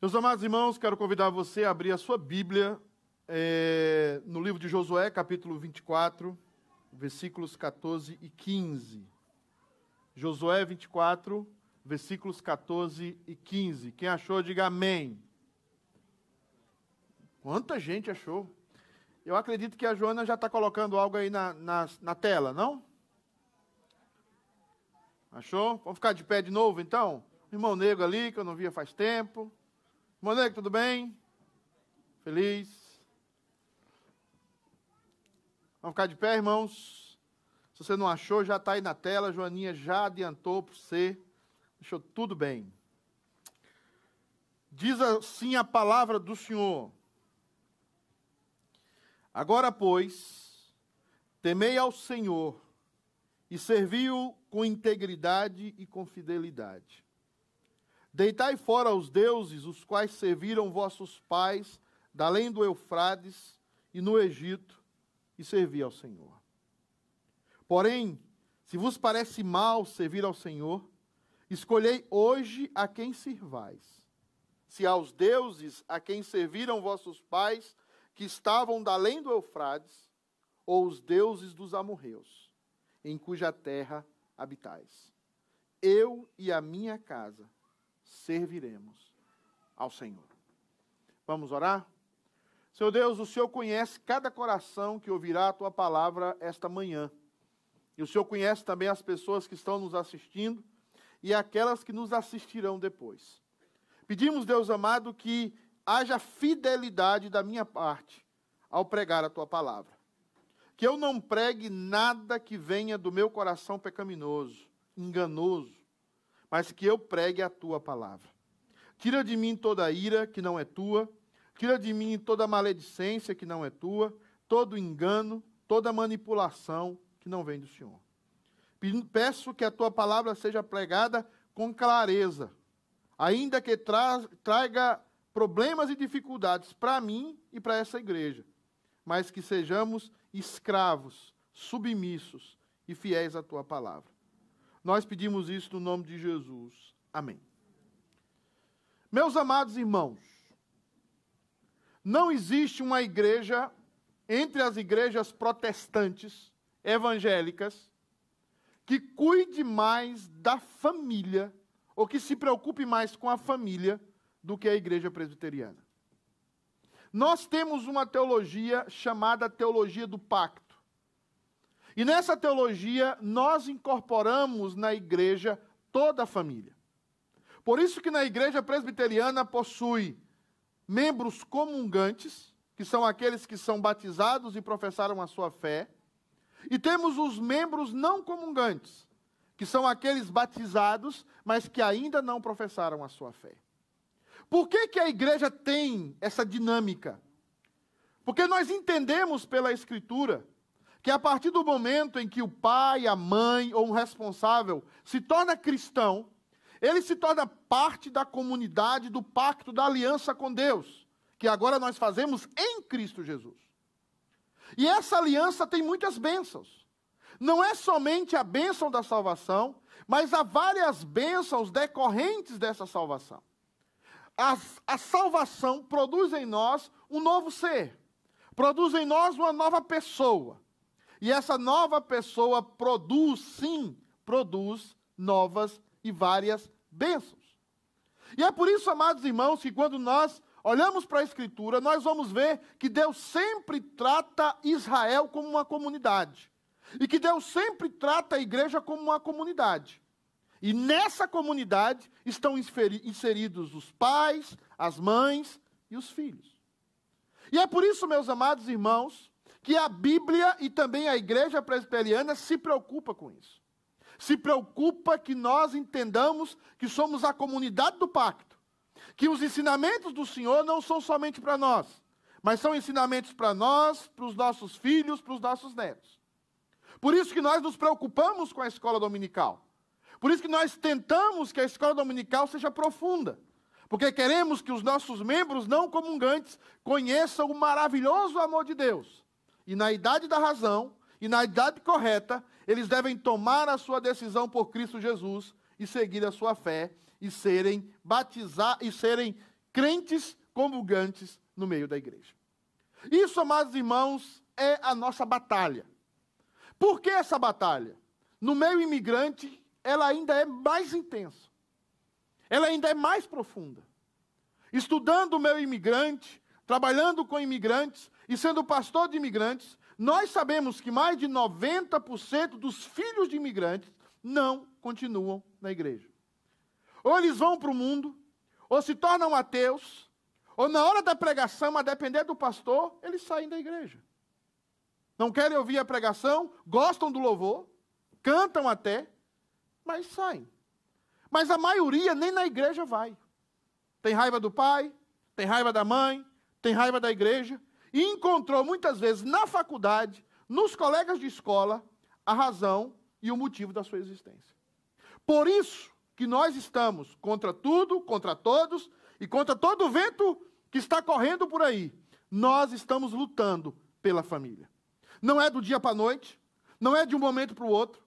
Meus amados irmãos, quero convidar você a abrir a sua Bíblia é, no livro de Josué, capítulo 24, versículos 14 e 15. Josué 24, versículos 14 e 15. Quem achou, diga amém. Quanta gente achou? Eu acredito que a Joana já está colocando algo aí na, na, na tela, não? Achou? Vamos ficar de pé de novo, então? Irmão Negro ali, que eu não via faz tempo. Irmão Negro, tudo bem? Feliz? Vamos ficar de pé, irmãos? Se você não achou, já está aí na tela. Joaninha já adiantou para você. Deixou tudo bem. Diz assim a palavra do Senhor. Agora, pois, temei ao Senhor e servi-o com integridade e com fidelidade. Deitai fora os deuses, os quais serviram vossos pais, da além do Eufrades e no Egito, e servi ao Senhor. Porém, se vos parece mal servir ao Senhor, escolhei hoje a quem sirvais. Se aos deuses a quem serviram vossos pais, que estavam da além do Eufrades, ou os deuses dos amorreus, em cuja terra habitais. Eu e a minha casa serviremos ao Senhor. Vamos orar? Senhor Deus, o Senhor conhece cada coração que ouvirá a tua palavra esta manhã. E o Senhor conhece também as pessoas que estão nos assistindo e aquelas que nos assistirão depois. Pedimos, Deus amado, que haja fidelidade da minha parte ao pregar a tua palavra. Que eu não pregue nada que venha do meu coração pecaminoso, enganoso, mas que eu pregue a tua palavra. Tira de mim toda a ira que não é tua, tira de mim toda a maledicência que não é tua, todo engano, toda manipulação que não vem do Senhor. Peço que a tua palavra seja pregada com clareza, ainda que tra traga problemas e dificuldades para mim e para essa igreja, mas que sejamos escravos, submissos e fiéis à tua palavra. Nós pedimos isso no nome de Jesus. Amém. Meus amados irmãos, não existe uma igreja entre as igrejas protestantes evangélicas que cuide mais da família ou que se preocupe mais com a família do que a igreja presbiteriana. Nós temos uma teologia chamada teologia do pacto. E nessa teologia, nós incorporamos na igreja toda a família. Por isso que na igreja presbiteriana possui membros comungantes, que são aqueles que são batizados e professaram a sua fé, e temos os membros não comungantes, que são aqueles batizados, mas que ainda não professaram a sua fé. Por que, que a igreja tem essa dinâmica? Porque nós entendemos pela Escritura que a partir do momento em que o pai, a mãe ou um responsável se torna cristão, ele se torna parte da comunidade do pacto da aliança com Deus, que agora nós fazemos em Cristo Jesus. E essa aliança tem muitas bênçãos. Não é somente a bênção da salvação, mas há várias bênçãos decorrentes dessa salvação. A, a salvação produz em nós um novo ser, produz em nós uma nova pessoa. E essa nova pessoa produz, sim, produz novas e várias bênçãos. E é por isso, amados irmãos, que quando nós olhamos para a Escritura, nós vamos ver que Deus sempre trata Israel como uma comunidade. E que Deus sempre trata a igreja como uma comunidade. E nessa comunidade estão inseridos os pais, as mães e os filhos. E é por isso, meus amados irmãos, que a Bíblia e também a igreja presbiteriana se preocupa com isso. Se preocupa que nós entendamos que somos a comunidade do pacto, que os ensinamentos do Senhor não são somente para nós, mas são ensinamentos para nós, para os nossos filhos, para os nossos netos. Por isso que nós nos preocupamos com a escola dominical. Por isso que nós tentamos que a escola dominical seja profunda. Porque queremos que os nossos membros não comungantes conheçam o maravilhoso amor de Deus e na idade da razão, e na idade correta, eles devem tomar a sua decisão por Cristo Jesus e seguir a sua fé e serem batizados e serem crentes comungantes no meio da igreja. Isso, amados irmãos, é a nossa batalha. Por que essa batalha? No meio imigrante, ela ainda é mais intensa. Ela ainda é mais profunda. Estudando o meio imigrante, trabalhando com imigrantes e sendo pastor de imigrantes, nós sabemos que mais de 90% dos filhos de imigrantes não continuam na igreja. Ou eles vão para o mundo, ou se tornam ateus, ou na hora da pregação, a depender do pastor, eles saem da igreja. Não querem ouvir a pregação, gostam do louvor, cantam até, mas saem. Mas a maioria nem na igreja vai. Tem raiva do pai, tem raiva da mãe, tem raiva da igreja, e encontrou muitas vezes na faculdade, nos colegas de escola, a razão e o motivo da sua existência. Por isso que nós estamos contra tudo, contra todos e contra todo o vento que está correndo por aí. Nós estamos lutando pela família. Não é do dia para a noite, não é de um momento para o outro,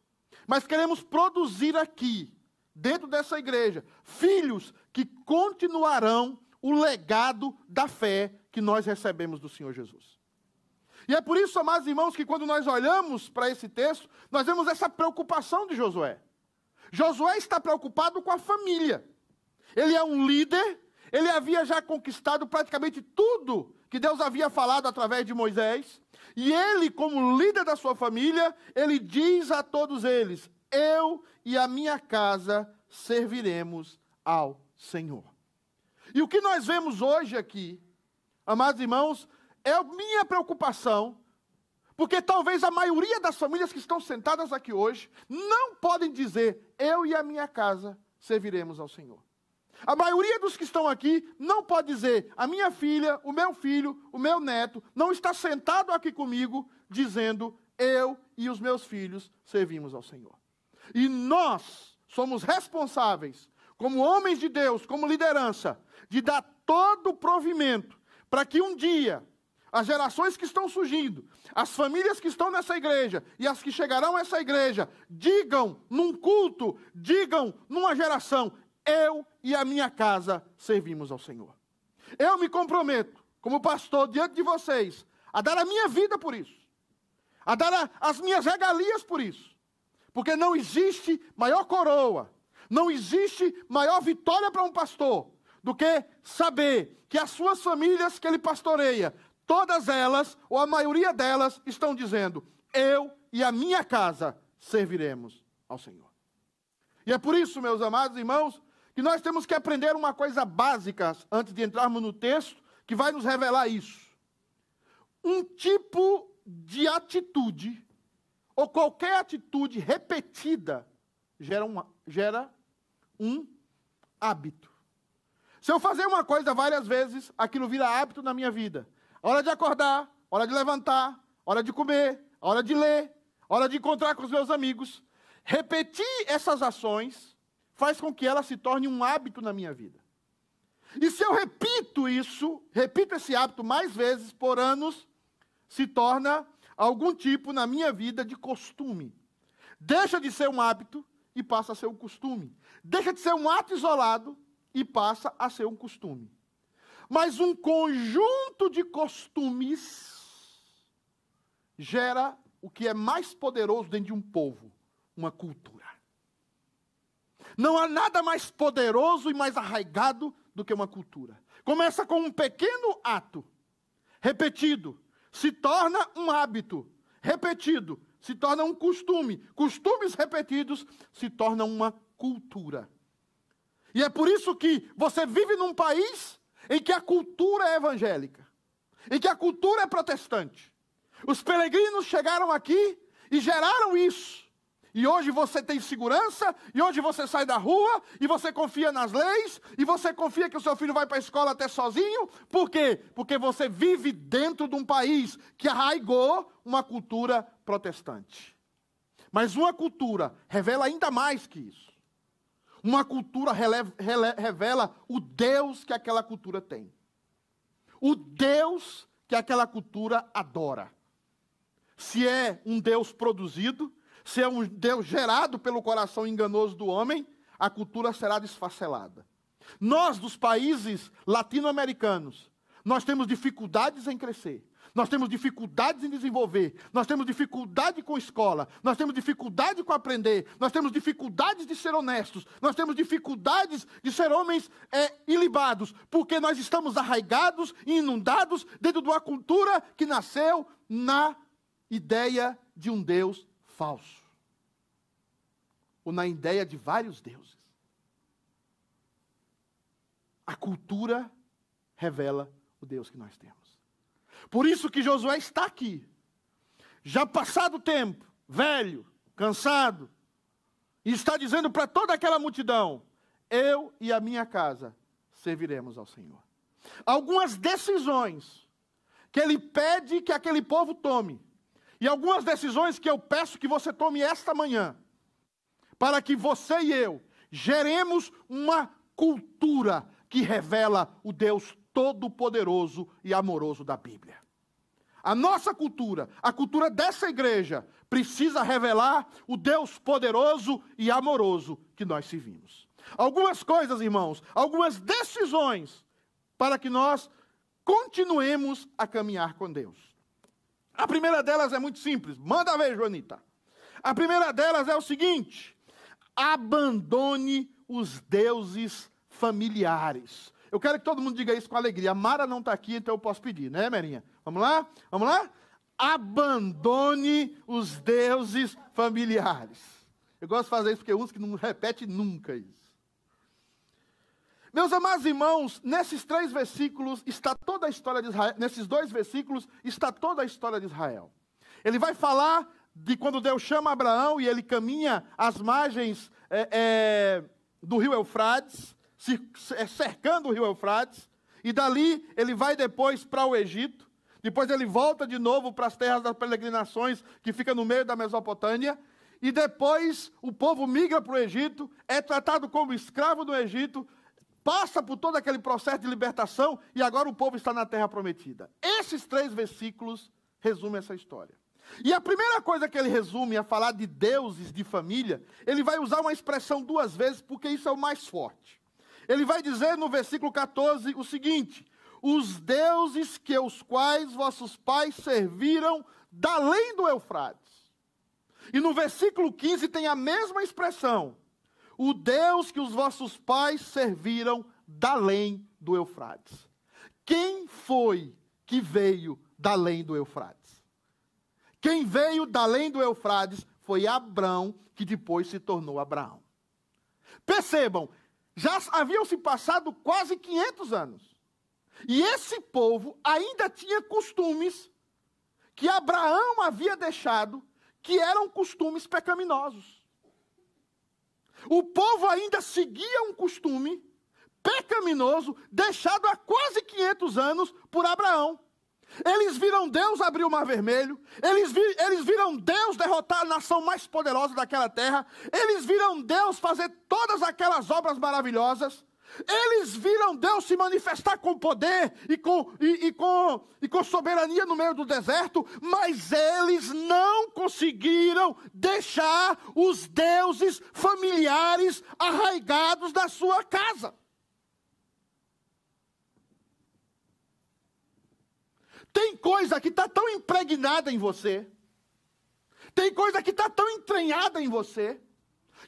mas queremos produzir aqui, dentro dessa igreja, filhos que continuarão o legado da fé que nós recebemos do Senhor Jesus. E é por isso, amados irmãos, que quando nós olhamos para esse texto, nós vemos essa preocupação de Josué. Josué está preocupado com a família. Ele é um líder, ele havia já conquistado praticamente tudo que Deus havia falado através de Moisés, e ele, como líder da sua família, ele diz a todos eles: Eu e a minha casa serviremos ao Senhor. E o que nós vemos hoje aqui, amados irmãos, é a minha preocupação, porque talvez a maioria das famílias que estão sentadas aqui hoje não podem dizer: Eu e a minha casa serviremos ao Senhor. A maioria dos que estão aqui não pode dizer: a minha filha, o meu filho, o meu neto não está sentado aqui comigo dizendo: eu e os meus filhos servimos ao Senhor. E nós somos responsáveis, como homens de Deus, como liderança, de dar todo o provimento para que um dia as gerações que estão surgindo, as famílias que estão nessa igreja e as que chegarão a essa igreja, digam num culto, digam numa geração: eu e a minha casa servimos ao Senhor. Eu me comprometo, como pastor, diante de vocês, a dar a minha vida por isso, a dar a, as minhas regalias por isso, porque não existe maior coroa, não existe maior vitória para um pastor do que saber que as suas famílias que ele pastoreia, todas elas, ou a maioria delas, estão dizendo: Eu e a minha casa serviremos ao Senhor. E é por isso, meus amados irmãos, que nós temos que aprender uma coisa básica antes de entrarmos no texto, que vai nos revelar isso. Um tipo de atitude, ou qualquer atitude repetida, gera um, gera um hábito. Se eu fazer uma coisa várias vezes, aquilo vira hábito na minha vida. Hora de acordar, hora de levantar, hora de comer, hora de ler, hora de encontrar com os meus amigos. Repetir essas ações faz com que ela se torne um hábito na minha vida. E se eu repito isso, repito esse hábito mais vezes por anos, se torna algum tipo na minha vida de costume. Deixa de ser um hábito e passa a ser um costume. Deixa de ser um ato isolado e passa a ser um costume. Mas um conjunto de costumes gera o que é mais poderoso dentro de um povo: uma cultura. Não há nada mais poderoso e mais arraigado do que uma cultura. Começa com um pequeno ato, repetido, se torna um hábito, repetido, se torna um costume. Costumes repetidos se tornam uma cultura. E é por isso que você vive num país em que a cultura é evangélica, em que a cultura é protestante. Os peregrinos chegaram aqui e geraram isso. E hoje você tem segurança, e hoje você sai da rua, e você confia nas leis, e você confia que o seu filho vai para a escola até sozinho. Por quê? Porque você vive dentro de um país que arraigou uma cultura protestante. Mas uma cultura revela ainda mais que isso. Uma cultura revela o Deus que aquela cultura tem. O Deus que aquela cultura adora. Se é um Deus produzido, se é um Deus gerado pelo coração enganoso do homem, a cultura será desfacelada. Nós, dos países latino-americanos, nós temos dificuldades em crescer. Nós temos dificuldades em desenvolver, nós temos dificuldade com escola, nós temos dificuldade com aprender, nós temos dificuldades de ser honestos, nós temos dificuldades de ser homens é, ilibados, porque nós estamos arraigados e inundados dentro de uma cultura que nasceu na ideia de um Deus falso, ou na ideia de vários deuses. A cultura revela o Deus que nós temos. Por isso que Josué está aqui. Já passado o tempo, velho, cansado, e está dizendo para toda aquela multidão: Eu e a minha casa serviremos ao Senhor. Algumas decisões que ele pede que aquele povo tome, e algumas decisões que eu peço que você tome esta manhã, para que você e eu geremos uma cultura que revela o Deus todo-poderoso e amoroso da Bíblia. A nossa cultura, a cultura dessa igreja, precisa revelar o Deus poderoso e amoroso que nós servimos. Algumas coisas, irmãos, algumas decisões para que nós continuemos a caminhar com Deus. A primeira delas é muito simples, manda ver, Joanita. A primeira delas é o seguinte: abandone os deuses familiares. Eu quero que todo mundo diga isso com alegria. A Mara não está aqui, então eu posso pedir, né, Merinha? Vamos lá? Vamos lá? Abandone os deuses familiares. Eu gosto de fazer isso porque uns que não repete nunca isso. Meus amados irmãos, nesses três versículos está toda a história de Israel, nesses dois versículos está toda a história de Israel. Ele vai falar de quando Deus chama Abraão e ele caminha às margens é, é, do rio Eufrates, cercando o rio Eufrates, e dali ele vai depois para o Egito, depois ele volta de novo para as terras das peregrinações, que fica no meio da Mesopotâmia, e depois o povo migra para o Egito, é tratado como escravo do Egito, passa por todo aquele processo de libertação e agora o povo está na terra prometida. Esses três versículos resumem essa história. E a primeira coisa que ele resume a falar de deuses de família, ele vai usar uma expressão duas vezes, porque isso é o mais forte. Ele vai dizer no versículo 14 o seguinte: os deuses que os quais vossos pais serviram da do Eufrates. E no versículo 15 tem a mesma expressão: o Deus que os vossos pais serviram da do Eufrates. Quem foi que veio da do Eufrates? Quem veio da do Eufrates foi Abraão, que depois se tornou Abraão. Percebam, já haviam se passado quase 500 anos. E esse povo ainda tinha costumes que Abraão havia deixado, que eram costumes pecaminosos. O povo ainda seguia um costume pecaminoso deixado há quase 500 anos por Abraão. Eles viram Deus abrir o mar vermelho, eles, vi, eles viram Deus derrotar a nação mais poderosa daquela terra, eles viram Deus fazer todas aquelas obras maravilhosas, eles viram Deus se manifestar com poder e com, e, e, com, e com soberania no meio do deserto, mas eles não conseguiram deixar os deuses familiares arraigados da sua casa. Tem coisa que está tão impregnada em você, tem coisa que está tão entranhada em você,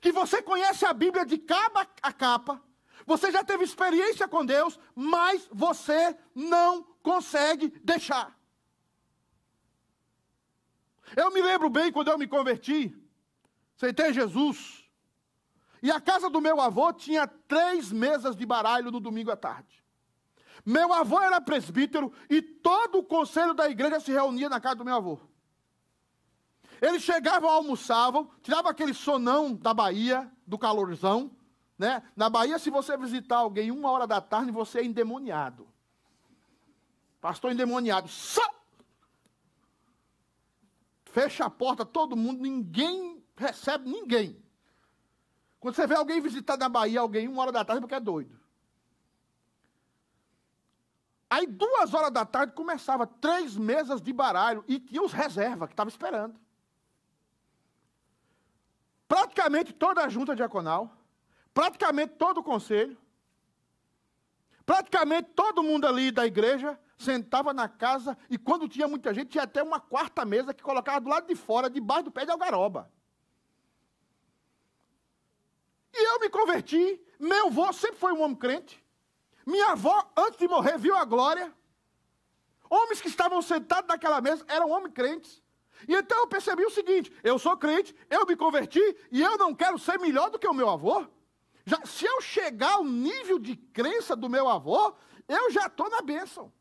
que você conhece a Bíblia de capa a capa, você já teve experiência com Deus, mas você não consegue deixar. Eu me lembro bem quando eu me converti, aceitei Jesus, e a casa do meu avô tinha três mesas de baralho no domingo à tarde. Meu avô era presbítero e todo o conselho da igreja se reunia na casa do meu avô. Eles chegavam, almoçavam, tiravam aquele sonão da Bahia, do calorzão. Né? Na Bahia, se você visitar alguém uma hora da tarde, você é endemoniado. Pastor endemoniado. Só! Fecha a porta, todo mundo, ninguém recebe ninguém. Quando você vê alguém visitar na Bahia, alguém uma hora da tarde, porque é doido. Aí, duas horas da tarde, começava três mesas de baralho e tinha os reservas que estavam esperando. Praticamente toda a junta diaconal, praticamente todo o conselho, Praticamente todo mundo ali da igreja sentava na casa e quando tinha muita gente, tinha até uma quarta mesa que colocava do lado de fora, debaixo do pé de algaroba. E eu me converti. Meu avô sempre foi um homem crente. Minha avó, antes de morrer, viu a glória. Homens que estavam sentados naquela mesa eram homens crentes. E então eu percebi o seguinte: eu sou crente, eu me converti e eu não quero ser melhor do que o meu avô. Já, se eu chegar ao nível de crença do meu avô, eu já estou na bênção.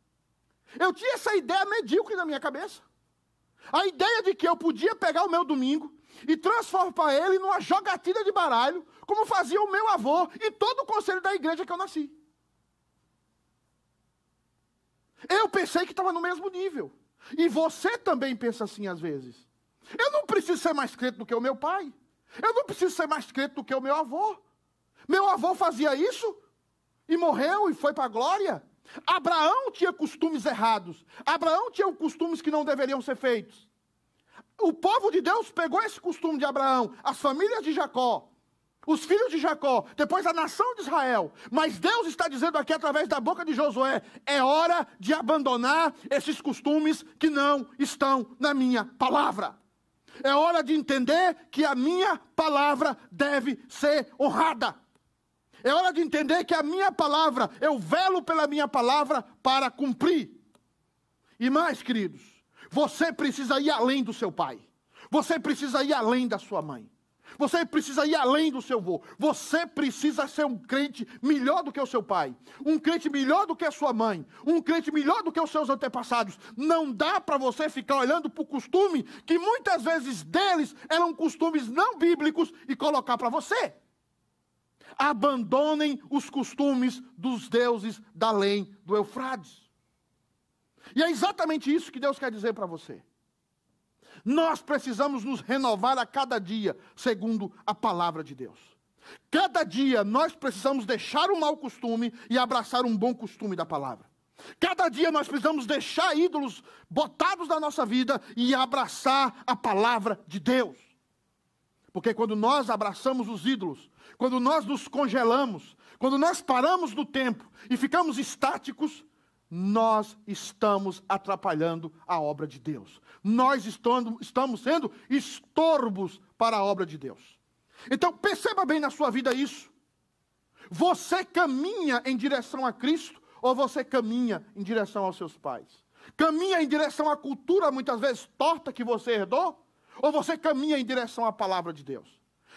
Eu tinha essa ideia medíocre na minha cabeça. A ideia de que eu podia pegar o meu domingo e transformar ele numa jogatina de baralho, como fazia o meu avô e todo o conselho da igreja que eu nasci. Eu pensei que estava no mesmo nível. E você também pensa assim às vezes. Eu não preciso ser mais crente do que o meu pai. Eu não preciso ser mais crente do que o meu avô. Meu avô fazia isso e morreu e foi para a glória. Abraão tinha costumes errados. Abraão tinha costumes que não deveriam ser feitos. O povo de Deus pegou esse costume de Abraão, as famílias de Jacó, os filhos de Jacó, depois a nação de Israel. Mas Deus está dizendo aqui através da boca de Josué: é hora de abandonar esses costumes que não estão na minha palavra. É hora de entender que a minha palavra deve ser honrada. É hora de entender que a minha palavra, eu velo pela minha palavra para cumprir. E mais, queridos, você precisa ir além do seu pai. Você precisa ir além da sua mãe. Você precisa ir além do seu avô. Você precisa ser um crente melhor do que o seu pai. Um crente melhor do que a sua mãe. Um crente melhor do que os seus antepassados. Não dá para você ficar olhando para o costume que muitas vezes deles eram costumes não bíblicos e colocar para você abandonem os costumes dos deuses da além do Eufrades. E é exatamente isso que Deus quer dizer para você. Nós precisamos nos renovar a cada dia, segundo a palavra de Deus. Cada dia nós precisamos deixar um mau costume e abraçar um bom costume da palavra. Cada dia nós precisamos deixar ídolos botados na nossa vida e abraçar a palavra de Deus. Porque quando nós abraçamos os ídolos, quando nós nos congelamos, quando nós paramos no tempo e ficamos estáticos, nós estamos atrapalhando a obra de Deus. Nós estamos sendo estorbos para a obra de Deus. Então, perceba bem na sua vida isso. Você caminha em direção a Cristo ou você caminha em direção aos seus pais? Caminha em direção à cultura muitas vezes torta que você herdou? Ou você caminha em direção à palavra de Deus?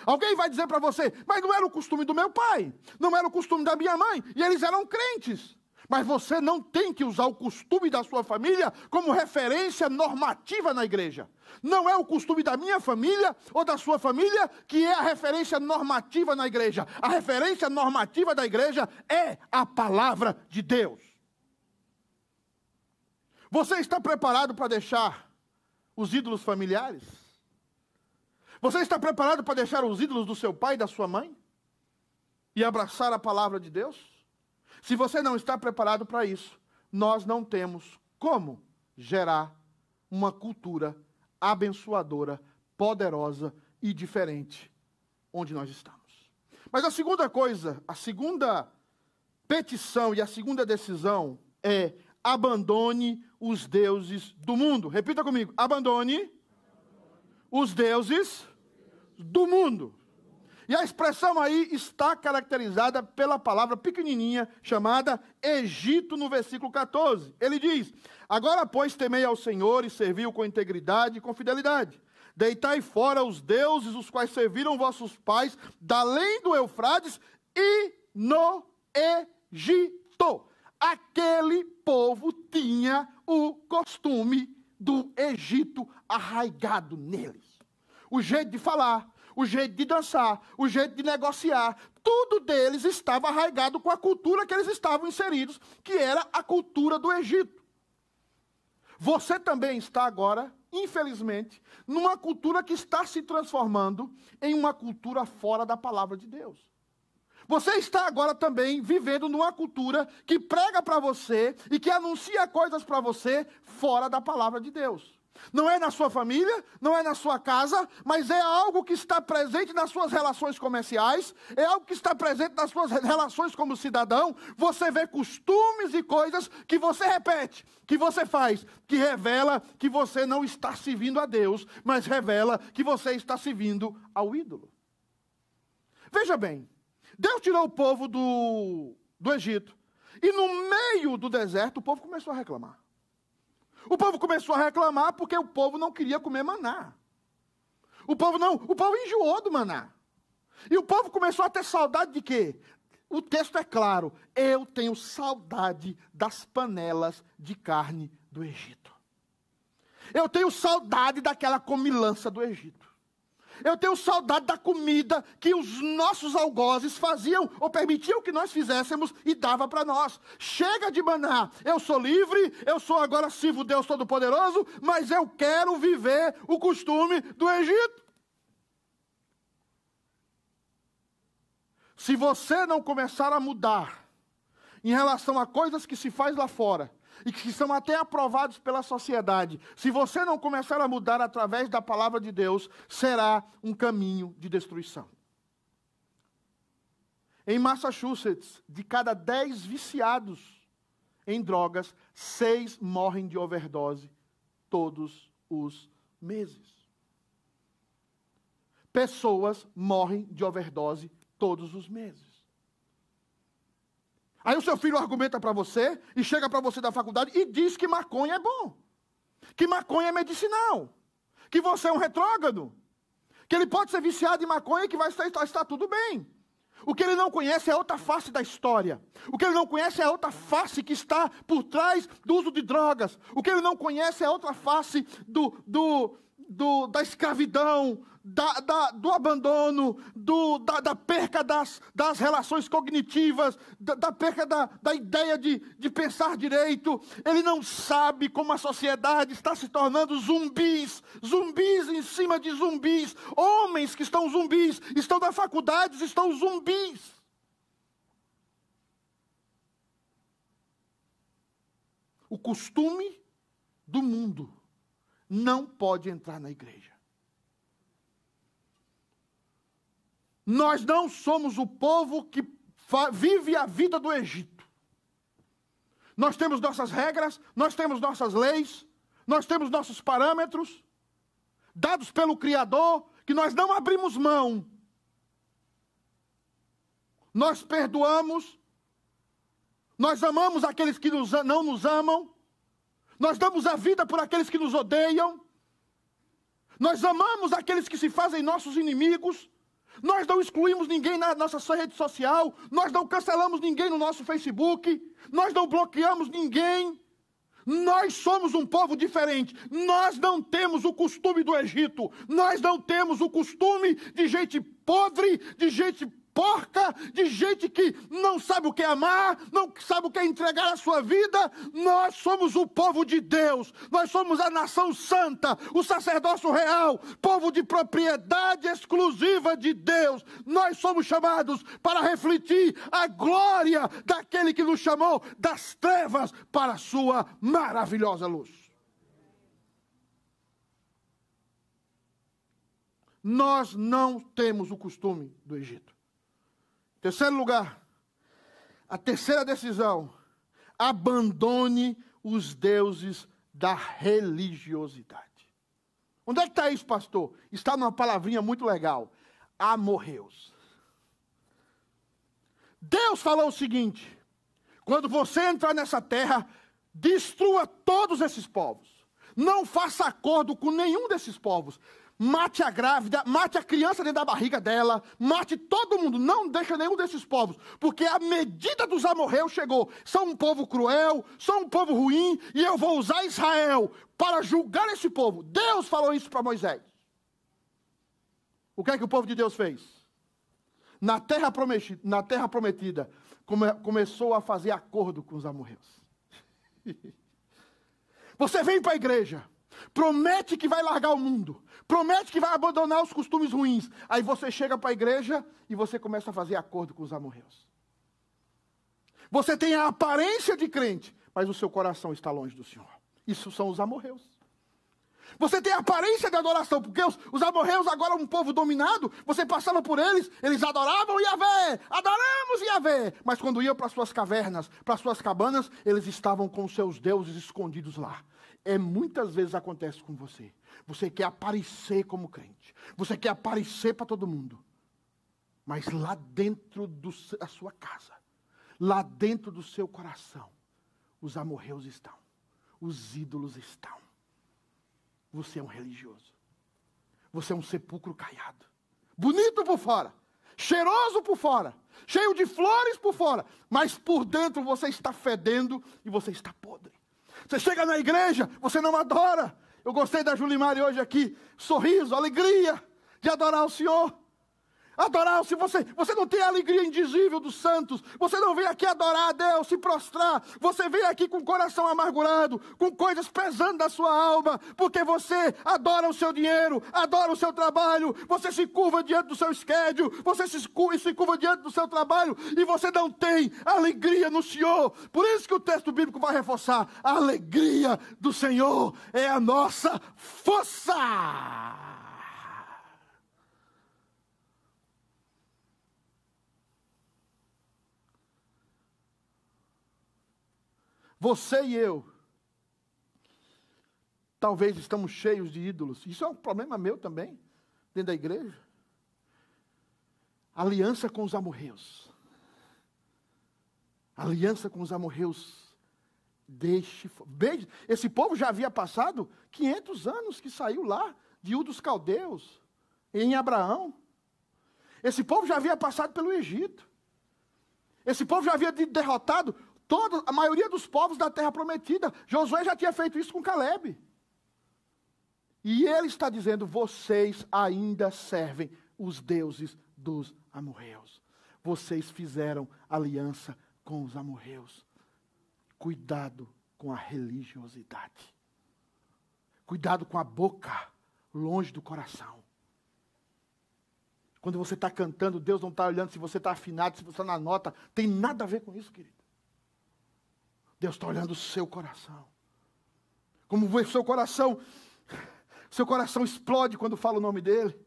Alguém vai dizer para você, mas não era o costume do meu pai, não era o costume da minha mãe, e eles eram crentes. Mas você não tem que usar o costume da sua família como referência normativa na igreja. Não é o costume da minha família ou da sua família que é a referência normativa na igreja. A referência normativa da igreja é a palavra de Deus. Você está preparado para deixar os ídolos familiares? Você está preparado para deixar os ídolos do seu pai e da sua mãe? E abraçar a palavra de Deus? Se você não está preparado para isso, nós não temos como gerar uma cultura abençoadora, poderosa e diferente onde nós estamos. Mas a segunda coisa, a segunda petição e a segunda decisão é abandone os deuses do mundo. Repita comigo: abandone os deuses do mundo. E a expressão aí está caracterizada pela palavra pequenininha chamada Egito no versículo 14. Ele diz: Agora, pois, temei ao Senhor e serviu com integridade e com fidelidade. Deitai fora os deuses os quais serviram vossos pais, da além do Eufrades e no Egito. Aquele povo tinha o costume do Egito arraigado neles. O jeito de falar, o jeito de dançar, o jeito de negociar, tudo deles estava arraigado com a cultura que eles estavam inseridos, que era a cultura do Egito. Você também está agora, infelizmente, numa cultura que está se transformando em uma cultura fora da palavra de Deus. Você está agora também vivendo numa cultura que prega para você e que anuncia coisas para você fora da palavra de Deus. Não é na sua família, não é na sua casa, mas é algo que está presente nas suas relações comerciais, é algo que está presente nas suas relações como cidadão. Você vê costumes e coisas que você repete, que você faz, que revela que você não está servindo a Deus, mas revela que você está servindo ao ídolo. Veja bem, Deus tirou o povo do, do Egito, e no meio do deserto o povo começou a reclamar. O povo começou a reclamar porque o povo não queria comer maná. O povo não, o povo enjoou do maná. E o povo começou a ter saudade de quê? O texto é claro. Eu tenho saudade das panelas de carne do Egito. Eu tenho saudade daquela comilança do Egito. Eu tenho saudade da comida que os nossos algozes faziam ou permitiam que nós fizéssemos e dava para nós. Chega de maná. Eu sou livre, eu sou agora sirvo Deus Todo-Poderoso, mas eu quero viver o costume do Egito. Se você não começar a mudar em relação a coisas que se faz lá fora, e que são até aprovados pela sociedade, se você não começar a mudar através da palavra de Deus, será um caminho de destruição. Em Massachusetts, de cada dez viciados em drogas, seis morrem de overdose todos os meses. Pessoas morrem de overdose todos os meses. Aí o seu filho argumenta para você e chega para você da faculdade e diz que maconha é bom, que maconha é medicinal, que você é um retrógrado, que ele pode ser viciado em maconha e que vai estar, estar tudo bem. O que ele não conhece é outra face da história. O que ele não conhece é outra face que está por trás do uso de drogas. O que ele não conhece é outra face do, do, do, da escravidão, da, da, do abandono, do, da, da, perca das, das relações cognitivas, da, da perca da, da ideia de, de pensar direito. Ele não sabe como a sociedade está se tornando zumbis, zumbis em cima de zumbis. Homens que estão zumbis, estão na faculdade, estão zumbis. O costume do mundo não pode entrar na igreja. Nós não somos o povo que vive a vida do Egito. Nós temos nossas regras, nós temos nossas leis, nós temos nossos parâmetros, dados pelo Criador, que nós não abrimos mão. Nós perdoamos, nós amamos aqueles que não nos amam, nós damos a vida por aqueles que nos odeiam, nós amamos aqueles que se fazem nossos inimigos, nós não excluímos ninguém na nossa rede social, nós não cancelamos ninguém no nosso Facebook, nós não bloqueamos ninguém. Nós somos um povo diferente. Nós não temos o costume do Egito. Nós não temos o costume de gente podre, de gente porca, de gente que não sabe o que é amar, não sabe o que é entregar a sua vida. Nós somos o povo de Deus, nós somos a nação santa, o sacerdócio real, povo de propriedade exclusiva de Deus. Nós somos chamados para refletir a glória daquele que nos chamou das trevas para a sua maravilhosa luz. Nós não temos o costume do Egito. Terceiro lugar, a terceira decisão: abandone os deuses da religiosidade. Onde é que está isso, pastor? Está numa palavrinha muito legal: amorreus. Deus falou o seguinte: quando você entrar nessa terra, destrua todos esses povos. Não faça acordo com nenhum desses povos mate a grávida, mate a criança dentro da barriga dela, mate todo mundo, não deixa nenhum desses povos, porque a medida dos amorreus chegou. São um povo cruel, são um povo ruim, e eu vou usar Israel para julgar esse povo. Deus falou isso para Moisés. O que é que o povo de Deus fez? Na terra prometida, na terra prometida come, começou a fazer acordo com os amorreus. Você vem para a igreja, promete que vai largar o mundo, promete que vai abandonar os costumes ruins. Aí você chega para a igreja e você começa a fazer acordo com os amorreus. Você tem a aparência de crente, mas o seu coração está longe do Senhor. Isso são os amorreus. Você tem a aparência de adoração, porque os, os amorreus agora um povo dominado, você passava por eles, eles adoravam Yahvé, adoramos Yahvé. Mas quando iam para suas cavernas, para suas cabanas, eles estavam com seus deuses escondidos lá. É muitas vezes acontece com você. Você quer aparecer como crente. Você quer aparecer para todo mundo. Mas lá dentro da sua casa, lá dentro do seu coração, os amorreus estão. Os ídolos estão. Você é um religioso. Você é um sepulcro caiado. Bonito por fora, cheiroso por fora, cheio de flores por fora, mas por dentro você está fedendo e você está podre. Você chega na igreja, você não adora. Eu gostei da Julimari hoje aqui, sorriso, alegria de adorar o Senhor. Adorar, se você, você não tem a alegria indizível dos santos, você não vem aqui adorar a Deus, se prostrar, você vem aqui com o coração amargurado, com coisas pesando da sua alma, porque você adora o seu dinheiro, adora o seu trabalho, você se curva diante do seu schedule, você se, se curva diante do seu trabalho e você não tem alegria no Senhor. Por isso que o texto bíblico vai reforçar: a alegria do Senhor é a nossa força. Você e eu, talvez estamos cheios de ídolos. Isso é um problema meu também, dentro da igreja. Aliança com os amorreus. Aliança com os amorreus. Deixe. Veja, esse povo já havia passado 500 anos que saiu lá de U dos Caldeus, em Abraão. Esse povo já havia passado pelo Egito. Esse povo já havia derrotado Toda, a maioria dos povos da terra prometida. Josué já tinha feito isso com Caleb. E ele está dizendo: vocês ainda servem os deuses dos amorreus. Vocês fizeram aliança com os amorreus. Cuidado com a religiosidade. Cuidado com a boca longe do coração. Quando você está cantando, Deus não está olhando se você está afinado, se você está na nota. Tem nada a ver com isso, querido. Deus está olhando o seu coração. Como o seu coração, seu coração explode quando fala o nome dele.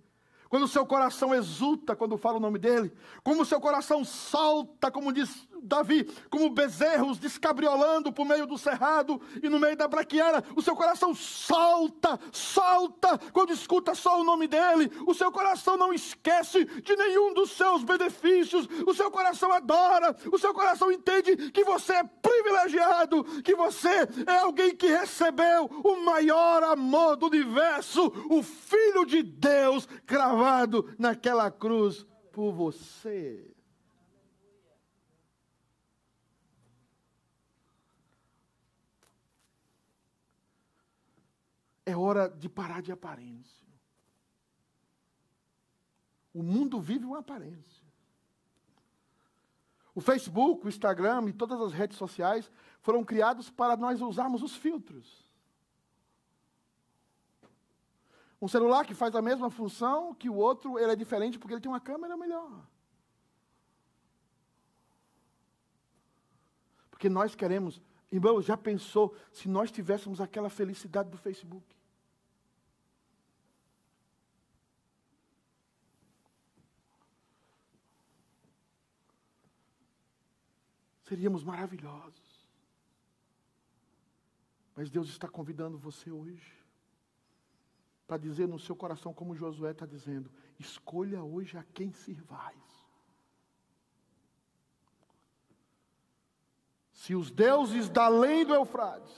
Quando o seu coração exulta quando fala o nome dele. Como o seu coração salta, como diz Davi, como bezerros descabriolando por meio do cerrado e no meio da braquiara. O seu coração salta, salta quando escuta só o nome dele. O seu coração não esquece de nenhum dos seus benefícios. O seu coração adora. O seu coração entende que você é privilegiado, que você é alguém que recebeu o maior amor do universo, o Filho de Deus cravado naquela cruz por você. É hora de parar de aparência. O mundo vive uma aparência. O Facebook, o Instagram e todas as redes sociais foram criados para nós usarmos os filtros. Um celular que faz a mesma função que o outro, ele é diferente porque ele tem uma câmera melhor. Porque nós queremos, irmão, já pensou se nós tivéssemos aquela felicidade do Facebook? Seríamos maravilhosos. Mas Deus está convidando você hoje para dizer no seu coração, como Josué está dizendo: escolha hoje a quem sirvais. Se os deuses da além do Eufrates,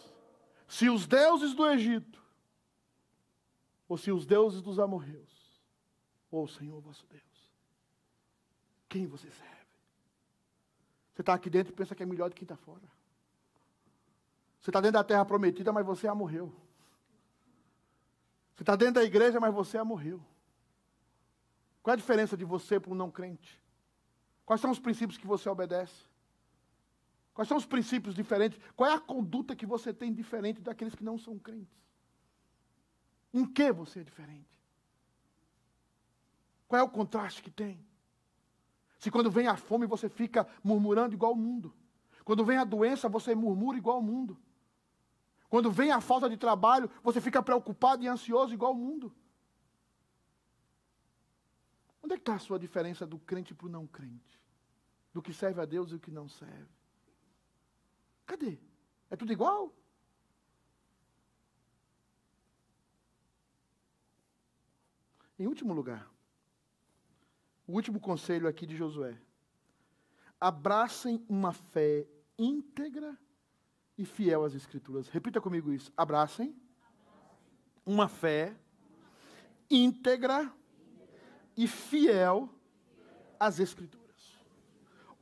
se os deuses do Egito, ou se os deuses dos amorreus, ou o Senhor vosso Deus, quem você serve? Você está aqui dentro e pensa que é melhor do que está fora. Você está dentro da terra prometida, mas você já morreu. Você está dentro da igreja, mas você já morreu. Qual é a diferença de você para um não crente? Quais são os princípios que você obedece? Quais são os princípios diferentes? Qual é a conduta que você tem diferente daqueles que não são crentes? Em que você é diferente? Qual é o contraste que tem? Se quando vem a fome você fica murmurando igual o mundo. Quando vem a doença você murmura igual o mundo. Quando vem a falta de trabalho, você fica preocupado e ansioso igual o mundo. Onde é que está a sua diferença do crente para o não crente? Do que serve a Deus e o que não serve? Cadê? É tudo igual? Em último lugar, o último conselho aqui de Josué. Abracem uma fé íntegra e fiel às Escrituras. Repita comigo isso. Abracem uma fé íntegra e fiel às Escrituras.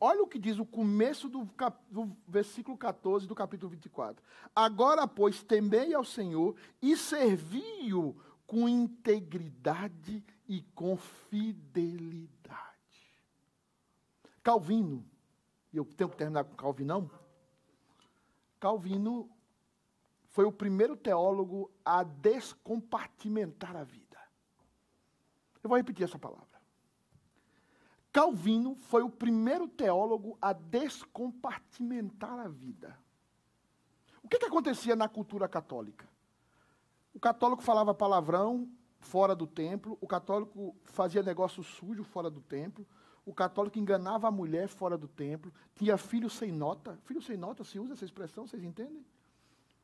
Olha o que diz o começo do, cap, do, versículo 14 do capítulo 24. Agora, pois, temei ao Senhor e servi-o com integridade e com fidelidade. Calvino, e eu tenho que terminar com Calvinão. Calvino foi o primeiro teólogo a descompartimentar a vida. Eu vou repetir essa palavra. Calvino foi o primeiro teólogo a descompartimentar a vida. O que, que acontecia na cultura católica? O católico falava palavrão fora do templo, o católico fazia negócio sujo fora do templo, o católico enganava a mulher fora do templo, tinha filho sem nota. Filho sem nota, se usa essa expressão, vocês entendem?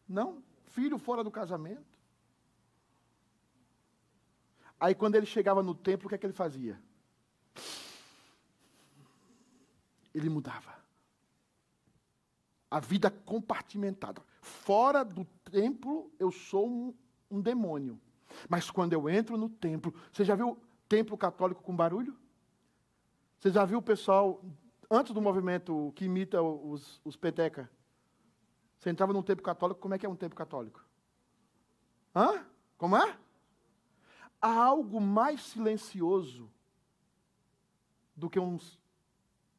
Não? Filho fora do casamento. Aí quando ele chegava no templo, o que é que ele fazia? Ele mudava. A vida compartimentada. Fora do templo, eu sou um, um demônio. Mas quando eu entro no templo, você já viu templo católico com barulho? Você já viu o pessoal, antes do movimento que imita os, os peteca? Você entrava num templo católico, como é que é um templo católico? Hã? Como é? Há algo mais silencioso do que um,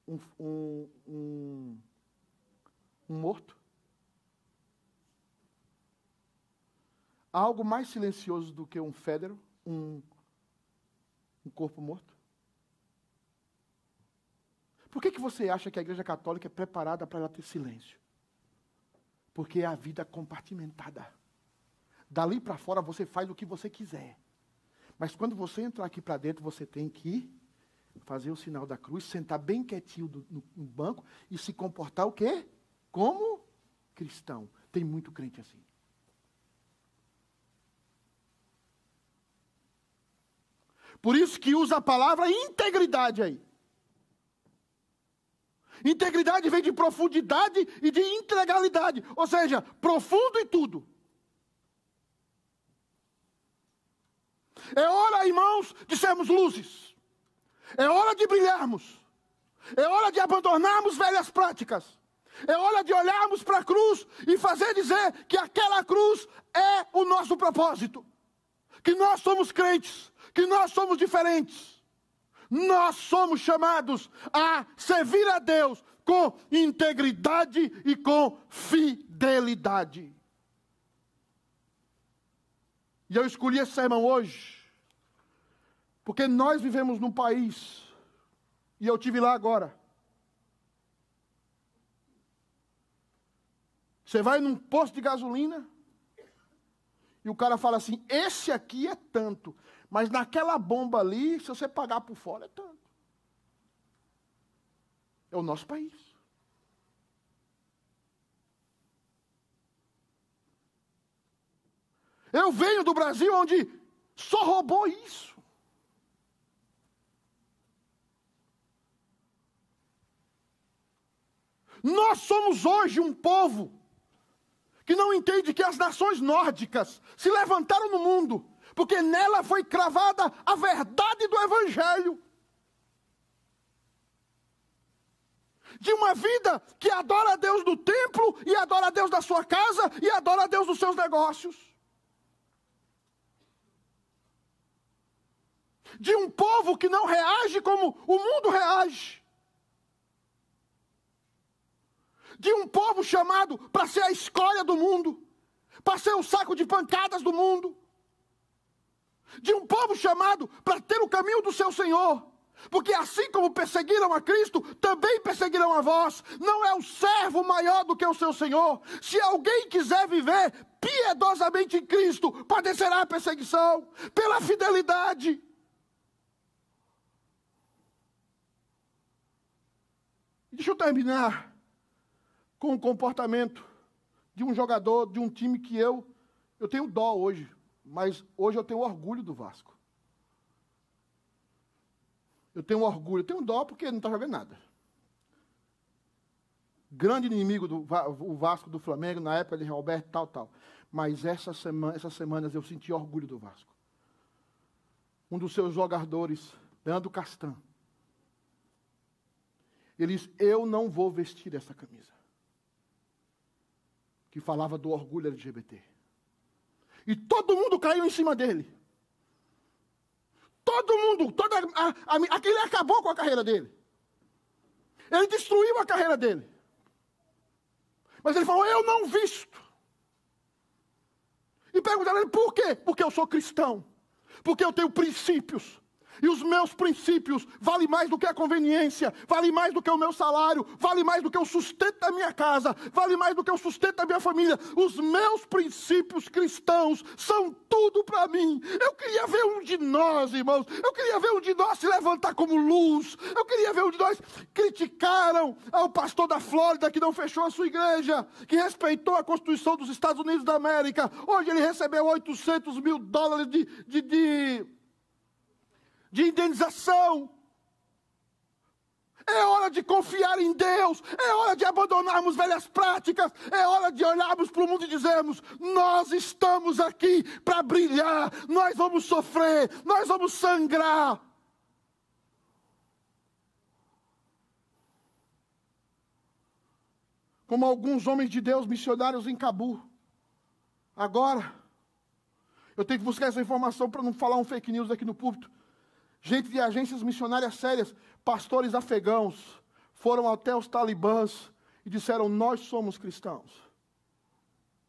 um, um, um, um morto? Há algo mais silencioso do que um fédero, um, um corpo morto? Por que, que você acha que a Igreja Católica é preparada para ela ter silêncio? Porque é a vida compartimentada. Dali para fora você faz o que você quiser. Mas quando você entrar aqui para dentro, você tem que fazer o sinal da cruz, sentar bem quietinho do, no, no banco e se comportar o quê? Como cristão. Tem muito crente assim. Por isso que usa a palavra integridade aí. Integridade vem de profundidade e de integralidade, ou seja, profundo em tudo. É hora, irmãos, de sermos luzes. É hora de brilharmos. É hora de abandonarmos velhas práticas. É hora de olharmos para a cruz e fazer dizer que aquela cruz é o nosso propósito. Que nós somos crentes, que nós somos diferentes. Nós somos chamados a servir a Deus com integridade e com fidelidade. E eu escolhi esse sermão hoje, porque nós vivemos num país, e eu tive lá agora. Você vai num posto de gasolina, e o cara fala assim: esse aqui é tanto. Mas naquela bomba ali, se você pagar por fora, é tanto. É o nosso país. Eu venho do Brasil onde só roubou isso. Nós somos hoje um povo que não entende que as nações nórdicas se levantaram no mundo porque nela foi cravada a verdade do Evangelho. De uma vida que adora a Deus do templo, e adora a Deus da sua casa, e adora a Deus dos seus negócios. De um povo que não reage como o mundo reage. De um povo chamado para ser a escória do mundo, para ser o saco de pancadas do mundo de um povo chamado para ter o caminho do seu Senhor, Porque assim como perseguiram a Cristo, também perseguirão a vós. Não é o servo maior do que o seu Senhor. Se alguém quiser viver piedosamente em Cristo, padecerá a perseguição pela fidelidade. Deixa eu terminar com o comportamento de um jogador de um time que eu eu tenho dó hoje, mas hoje eu tenho orgulho do Vasco. Eu tenho orgulho, eu tenho dó porque não está jogando nada. Grande inimigo do o Vasco do Flamengo, na época de Roberto, tal, tal. Mas essa semana, essas semanas eu senti orgulho do Vasco. Um dos seus jogadores, Leandro Castan, ele disse: Eu não vou vestir essa camisa. Que falava do orgulho LGBT. E todo mundo caiu em cima dele. Todo mundo, toda a, a, aquele acabou com a carreira dele. Ele destruiu a carreira dele. Mas ele falou: Eu não visto. E perguntaram ele por quê? Porque eu sou cristão. Porque eu tenho princípios. E os meus princípios valem mais do que a conveniência, vale mais do que o meu salário, vale mais do que o sustento da minha casa, vale mais do que o sustento da minha família. Os meus princípios cristãos são tudo para mim. Eu queria ver um de nós, irmãos, eu queria ver um de nós se levantar como luz. Eu queria ver um de nós criticaram ao pastor da Flórida que não fechou a sua igreja, que respeitou a Constituição dos Estados Unidos da América. Hoje ele recebeu 800 mil dólares de, de, de de indenização. É hora de confiar em Deus, é hora de abandonarmos velhas práticas, é hora de olharmos para o mundo e dizermos: nós estamos aqui para brilhar, nós vamos sofrer, nós vamos sangrar. Como alguns homens de Deus missionários em Cabu. Agora, eu tenho que buscar essa informação para não falar um fake news aqui no púlpito gente de agências missionárias sérias, pastores afegãos, foram até os talibãs e disseram: Nós somos cristãos,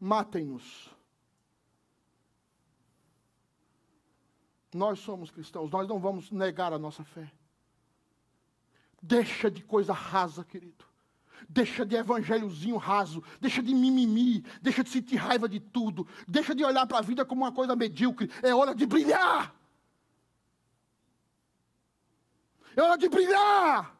matem-nos. Nós somos cristãos, nós não vamos negar a nossa fé. Deixa de coisa rasa, querido. Deixa de evangelhozinho raso, deixa de mimimi, deixa de sentir raiva de tudo, deixa de olhar para a vida como uma coisa medíocre. É hora de brilhar. É hora de brilhar.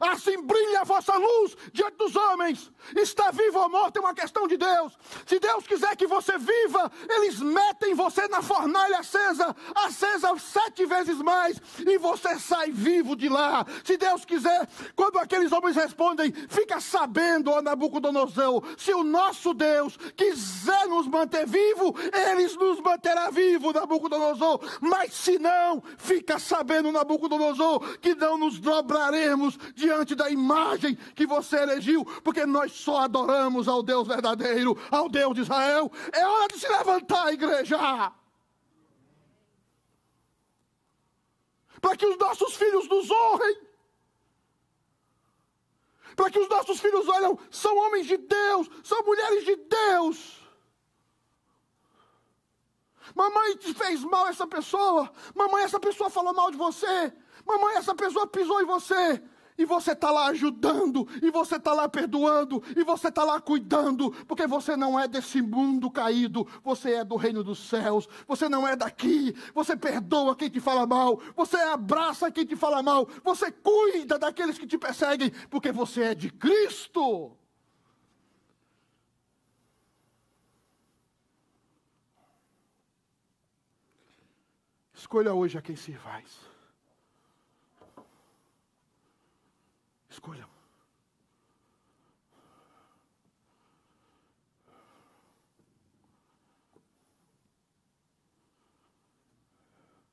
Assim brilha a vossa luz diante dos homens. Está vivo ou morto é uma questão de Deus. Se Deus quiser que você viva, eles metem você na fornalha acesa, acesa sete vezes mais, e você sai vivo de lá. Se Deus quiser, quando aqueles homens respondem, fica sabendo, ó Nabucodonosor, se o nosso Deus quiser nos manter vivo, eles nos manterá vivo, Nabucodonosor. Mas se não, fica sabendo, Nabucodonosor, que não nos dobraremos de diante da imagem que você elegiu, porque nós só adoramos ao Deus verdadeiro, ao Deus de Israel. É hora de se levantar, igreja. Para que os nossos filhos nos honrem. Para que os nossos filhos olham, são homens de Deus, são mulheres de Deus. Mamãe te fez mal essa pessoa. Mamãe, essa pessoa falou mal de você. Mamãe, essa pessoa pisou em você. E você está lá ajudando, e você está lá perdoando, e você está lá cuidando, porque você não é desse mundo caído, você é do reino dos céus, você não é daqui, você perdoa quem te fala mal, você abraça quem te fala mal, você cuida daqueles que te perseguem, porque você é de Cristo. Escolha hoje a quem servais. Escolham.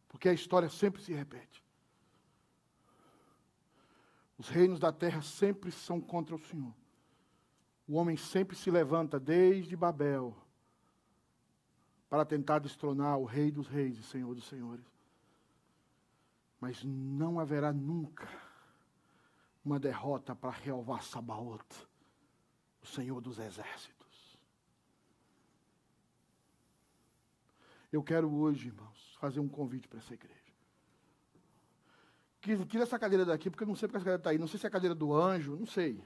Porque a história sempre se repete. Os reinos da terra sempre são contra o Senhor. O homem sempre se levanta desde Babel para tentar destronar o Rei dos Reis e Senhor dos Senhores. Mas não haverá nunca uma derrota para Jeová Sabaoth, o Senhor dos Exércitos. Eu quero hoje, irmãos, fazer um convite para essa igreja. Tira essa cadeira daqui, porque eu não sei porque essa cadeira está aí. Não sei se é a cadeira do anjo, não sei.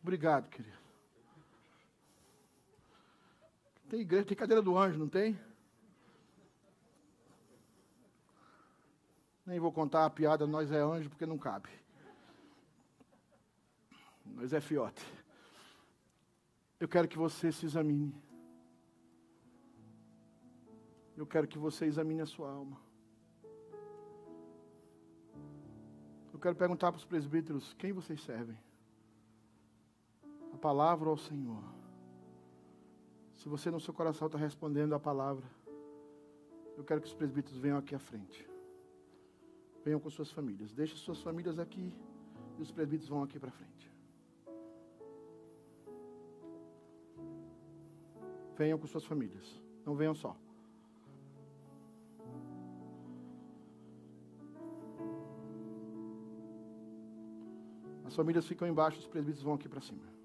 Obrigado, querido. Tem igreja, tem cadeira do anjo, não tem? Nem vou contar a piada, nós é anjo, porque não cabe. Nós é fiote. Eu quero que você se examine. Eu quero que você examine a sua alma. Eu quero perguntar para os presbíteros: quem vocês servem? A palavra ou ao Senhor? Se você no seu coração está respondendo a palavra, eu quero que os presbíteros venham aqui à frente. Venham com suas famílias. Deixe suas famílias aqui e os presbíteros vão aqui para frente. Venham com suas famílias. Não venham só. As famílias ficam embaixo, os presbíteros vão aqui para cima.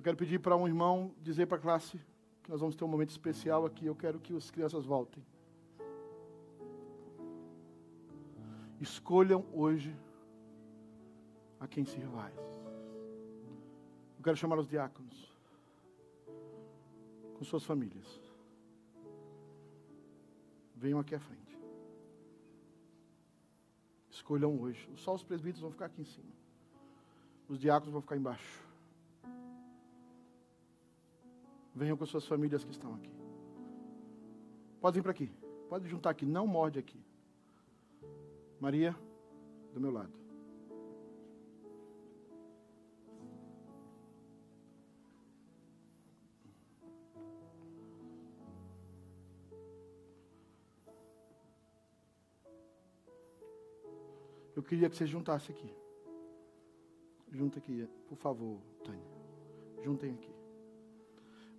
Eu quero pedir para um irmão dizer para a classe que nós vamos ter um momento especial aqui. Eu quero que as crianças voltem. Escolham hoje a quem sirvais. Eu quero chamar os diáconos com suas famílias. Venham aqui à frente. Escolham hoje. Só os presbíteros vão ficar aqui em cima. Os diáconos vão ficar embaixo. Venham com suas famílias que estão aqui. Pode vir para aqui. Pode juntar aqui. Não morde aqui. Maria, do meu lado. Eu queria que você juntasse aqui. Junta aqui, por favor, Tânia. Juntem aqui.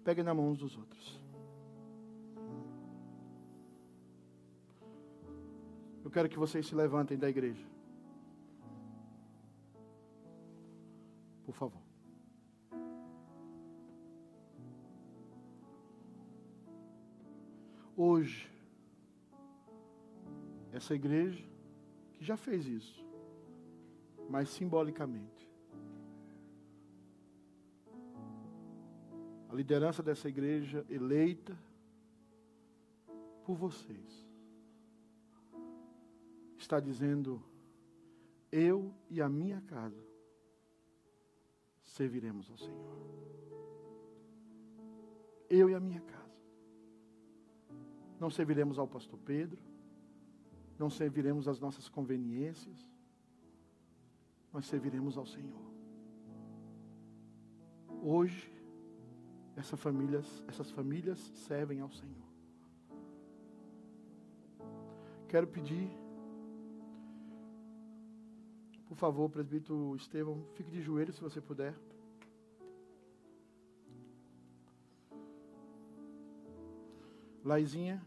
Peguem na mão uns dos outros. Eu quero que vocês se levantem da igreja. Por favor. Hoje, essa igreja que já fez isso, mas simbolicamente. A liderança dessa igreja eleita por vocês está dizendo: Eu e a minha casa serviremos ao Senhor. Eu e a minha casa. Não serviremos ao pastor Pedro, não serviremos às nossas conveniências, nós serviremos ao Senhor. Hoje, essa famílias, essas famílias servem ao Senhor. Quero pedir, por favor, presbítero Estevão, fique de joelhos se você puder. Laizinha,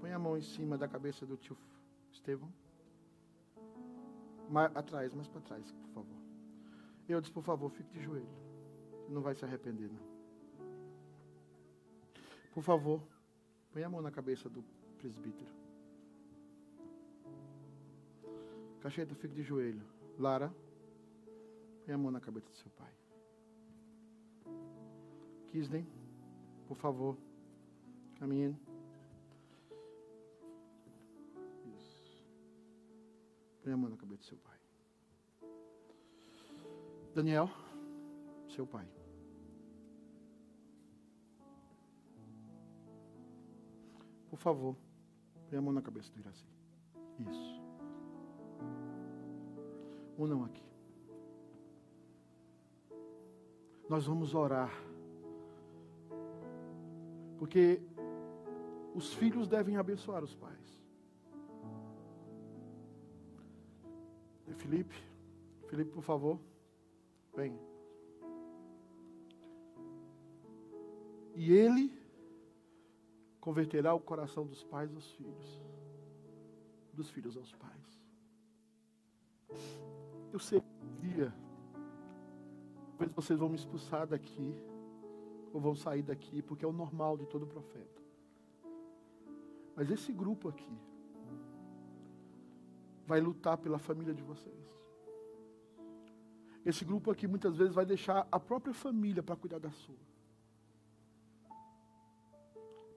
põe a mão em cima da cabeça do tio Estevão. Mais, atrás, mais para trás, por favor. Eu disse, por favor, fique de joelho. Não vai se arrepender, não. Por favor, põe a mão na cabeça do presbítero. Cacheta, fique de joelho. Lara, põe a mão na cabeça do seu pai. Kisden, por favor, caminhe. Põe a mão na cabeça do seu pai. Daniel, seu pai. Por favor, põe a mão na cabeça do Iraci. Isso. Unam aqui. Nós vamos orar. Porque os filhos devem abençoar os pais. Felipe. Felipe, por favor. Vem. E ele converterá o coração dos pais aos filhos, dos filhos aos pais. Eu sei que dia Talvez vocês vão me expulsar daqui, ou vão sair daqui, porque é o normal de todo profeta. Mas esse grupo aqui vai lutar pela família de vocês. Esse grupo aqui muitas vezes vai deixar a própria família para cuidar da sua.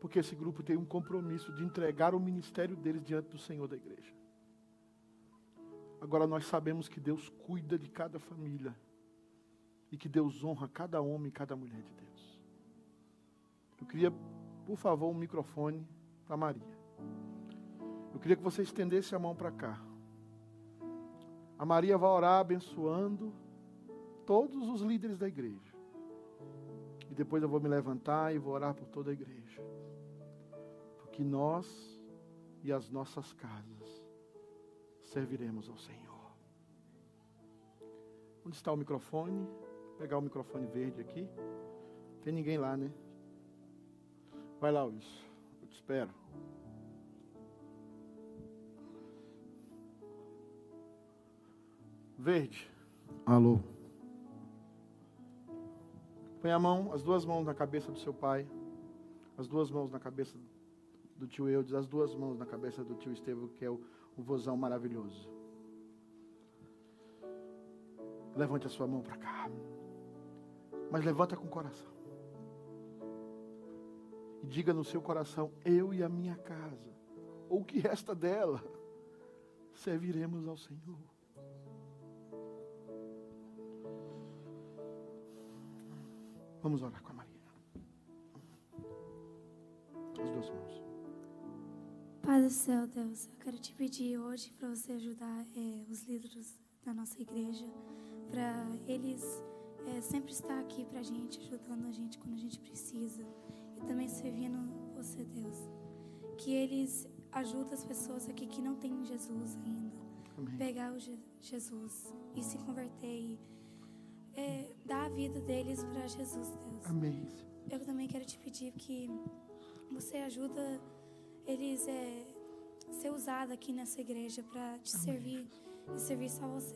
Porque esse grupo tem um compromisso de entregar o ministério deles diante do Senhor da igreja. Agora nós sabemos que Deus cuida de cada família e que Deus honra cada homem e cada mulher de Deus. Eu queria, por favor, um microfone para Maria. Eu queria que você estendesse a mão para cá. A Maria vai orar abençoando todos os líderes da igreja. E depois eu vou me levantar e vou orar por toda a igreja. Porque nós e as nossas casas serviremos ao Senhor. Onde está o microfone? Vou pegar o microfone verde aqui. Tem ninguém lá, né? Vai lá, Luiz. Eu te espero. Verde. Alô. Põe a mão, as duas mãos na cabeça do seu pai, as duas mãos na cabeça do tio Eudes, as duas mãos na cabeça do tio Estevão, que é o, o vozão maravilhoso. Levante a sua mão para cá. Mas levanta com o coração. E diga no seu coração: Eu e a minha casa, ou o que resta dela, serviremos ao Senhor. Vamos orar com a Maria. As duas mãos. Pai do céu, Deus, eu quero te pedir hoje para você ajudar é, os líderes da nossa igreja, para eles é, sempre estar aqui para a gente, ajudando a gente quando a gente precisa e também servindo você, Deus. Que eles ajudem as pessoas aqui que não têm Jesus ainda, Amém. pegar o Je Jesus e se converter e é, dar a vida deles para Jesus, Deus. Amém. Eu também quero te pedir que você ajuda eles é, ser usado aqui nessa igreja para te Amém. servir e servir só você.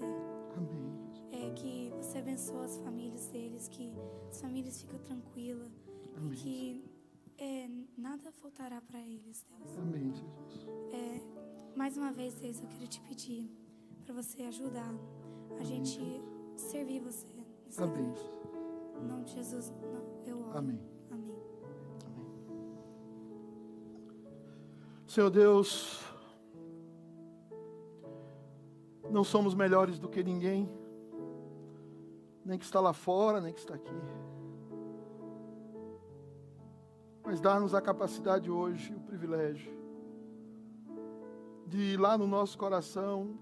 Amém. É que você abençoa as famílias deles, que as famílias ficam tranquilas e Amém. que é, nada faltará para eles, Deus. Amém, Jesus. É, mais uma vez, Deus, eu quero te pedir para você ajudar a gente servir você. Amém. Em nome de Jesus, eu oro. Amém. Senhor Deus, não somos melhores do que ninguém, nem que está lá fora, nem que está aqui. Mas dá-nos a capacidade hoje, o privilégio, de ir lá no nosso coração,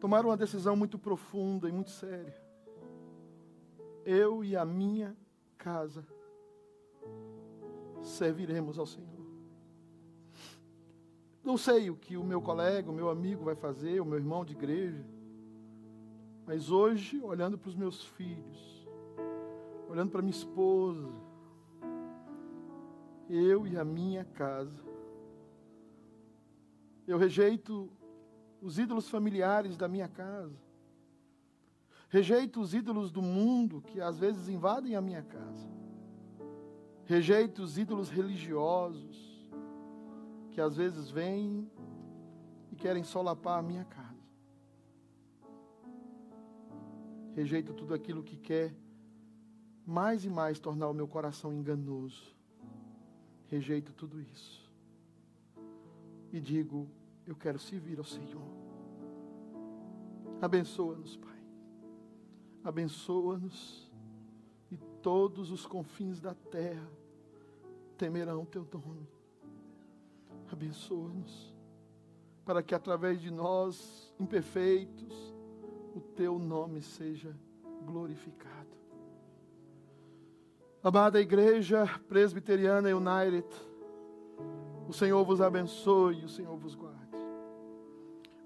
tomar uma decisão muito profunda e muito séria. Eu e a minha casa serviremos ao Senhor. Não sei o que o meu colega, o meu amigo vai fazer, o meu irmão de igreja, mas hoje, olhando para os meus filhos, olhando para minha esposa, eu e a minha casa, eu rejeito os ídolos familiares da minha casa, rejeito os ídolos do mundo que às vezes invadem a minha casa, rejeito os ídolos religiosos que às vezes vêm e querem solapar a minha casa. Rejeito tudo aquilo que quer mais e mais tornar o meu coração enganoso. Rejeito tudo isso. E digo: eu quero servir ao Senhor. Abençoa-nos, Pai. Abençoa-nos e todos os confins da terra temerão teu nome. Abençoa-nos, para que através de nós, imperfeitos, o teu nome seja glorificado. Amada Igreja Presbiteriana United, o Senhor vos abençoe o Senhor vos guarde.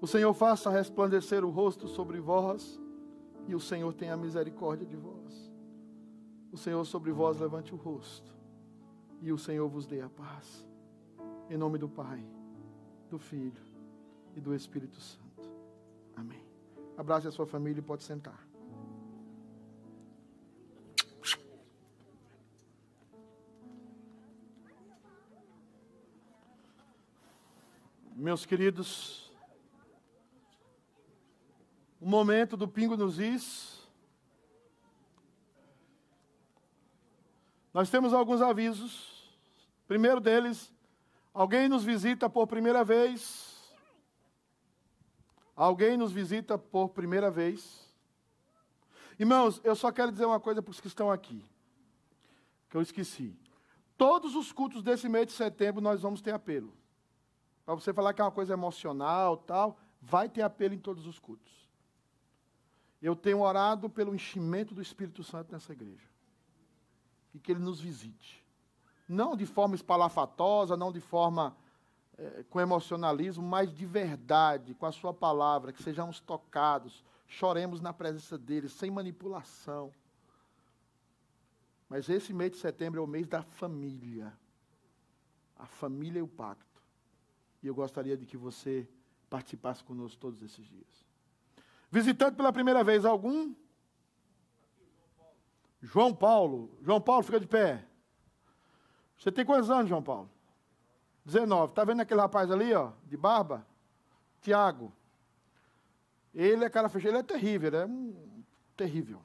O Senhor faça resplandecer o rosto sobre vós e o Senhor tenha misericórdia de vós. O Senhor sobre vós levante o rosto e o Senhor vos dê a paz. Em nome do Pai, do Filho e do Espírito Santo. Amém. Abraça a sua família e pode sentar. Meus queridos, o momento do pingo nos is. Nós temos alguns avisos. Primeiro deles, alguém nos visita por primeira vez. Alguém nos visita por primeira vez. Irmãos, eu só quero dizer uma coisa para os que estão aqui, que eu esqueci. Todos os cultos desse mês de setembro nós vamos ter apelo. Para você falar que é uma coisa emocional, tal, vai ter apelo em todos os cultos. Eu tenho orado pelo enchimento do Espírito Santo nessa igreja. E que ele nos visite. Não de forma espalafatosa, não de forma é, com emocionalismo, mas de verdade, com a sua palavra, que sejamos tocados, choremos na presença dele, sem manipulação. Mas esse mês de setembro é o mês da família. A família e o pacto. E eu gostaria de que você participasse conosco todos esses dias. Visitando pela primeira vez algum? João Paulo. João Paulo, fica de pé. Você tem quantos anos, João Paulo? 19. Está vendo aquele rapaz ali, ó, de barba? Tiago. Ele é cara fechado, ele é terrível, ele é um terrível.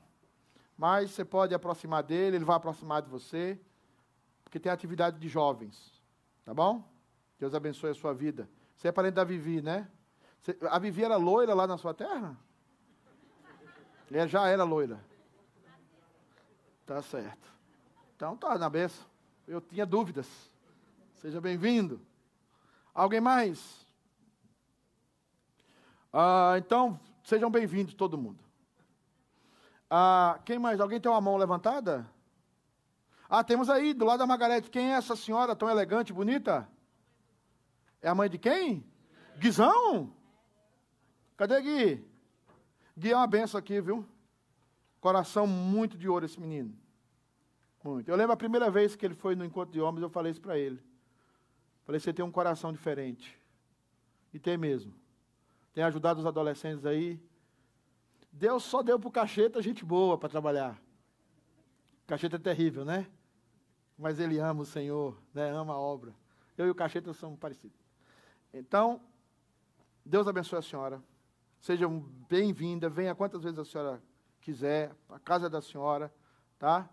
Mas você pode aproximar dele, ele vai aproximar de você, porque tem atividade de jovens. Tá bom? Deus abençoe a sua vida. Você é parente da Vivi, né? Você, a Vivi era loira lá na sua terra? Ele já era loira. Tá certo. Então tá na benção. Eu tinha dúvidas. Seja bem-vindo. Alguém mais? Ah, então, sejam bem-vindos todo mundo. Ah, quem mais? Alguém tem uma mão levantada? Ah, temos aí, do lado da Margarete. Quem é essa senhora tão elegante, bonita? É a mãe de quem? Guizão? Cadê Gui? Gui é uma benção aqui, viu? Coração muito de ouro esse menino. Muito. Eu lembro a primeira vez que ele foi no encontro de homens, eu falei isso para ele. Falei, você tem um coração diferente. E tem mesmo tem ajudado os adolescentes aí. Deus só deu para o cacheta gente boa para trabalhar. Cacheta é terrível, né? Mas ele ama o Senhor, né? ama a obra. Eu e o cacheta somos parecidos. Então, Deus abençoe a senhora. Seja bem-vinda. Venha quantas vezes a senhora quiser, a casa da senhora, tá?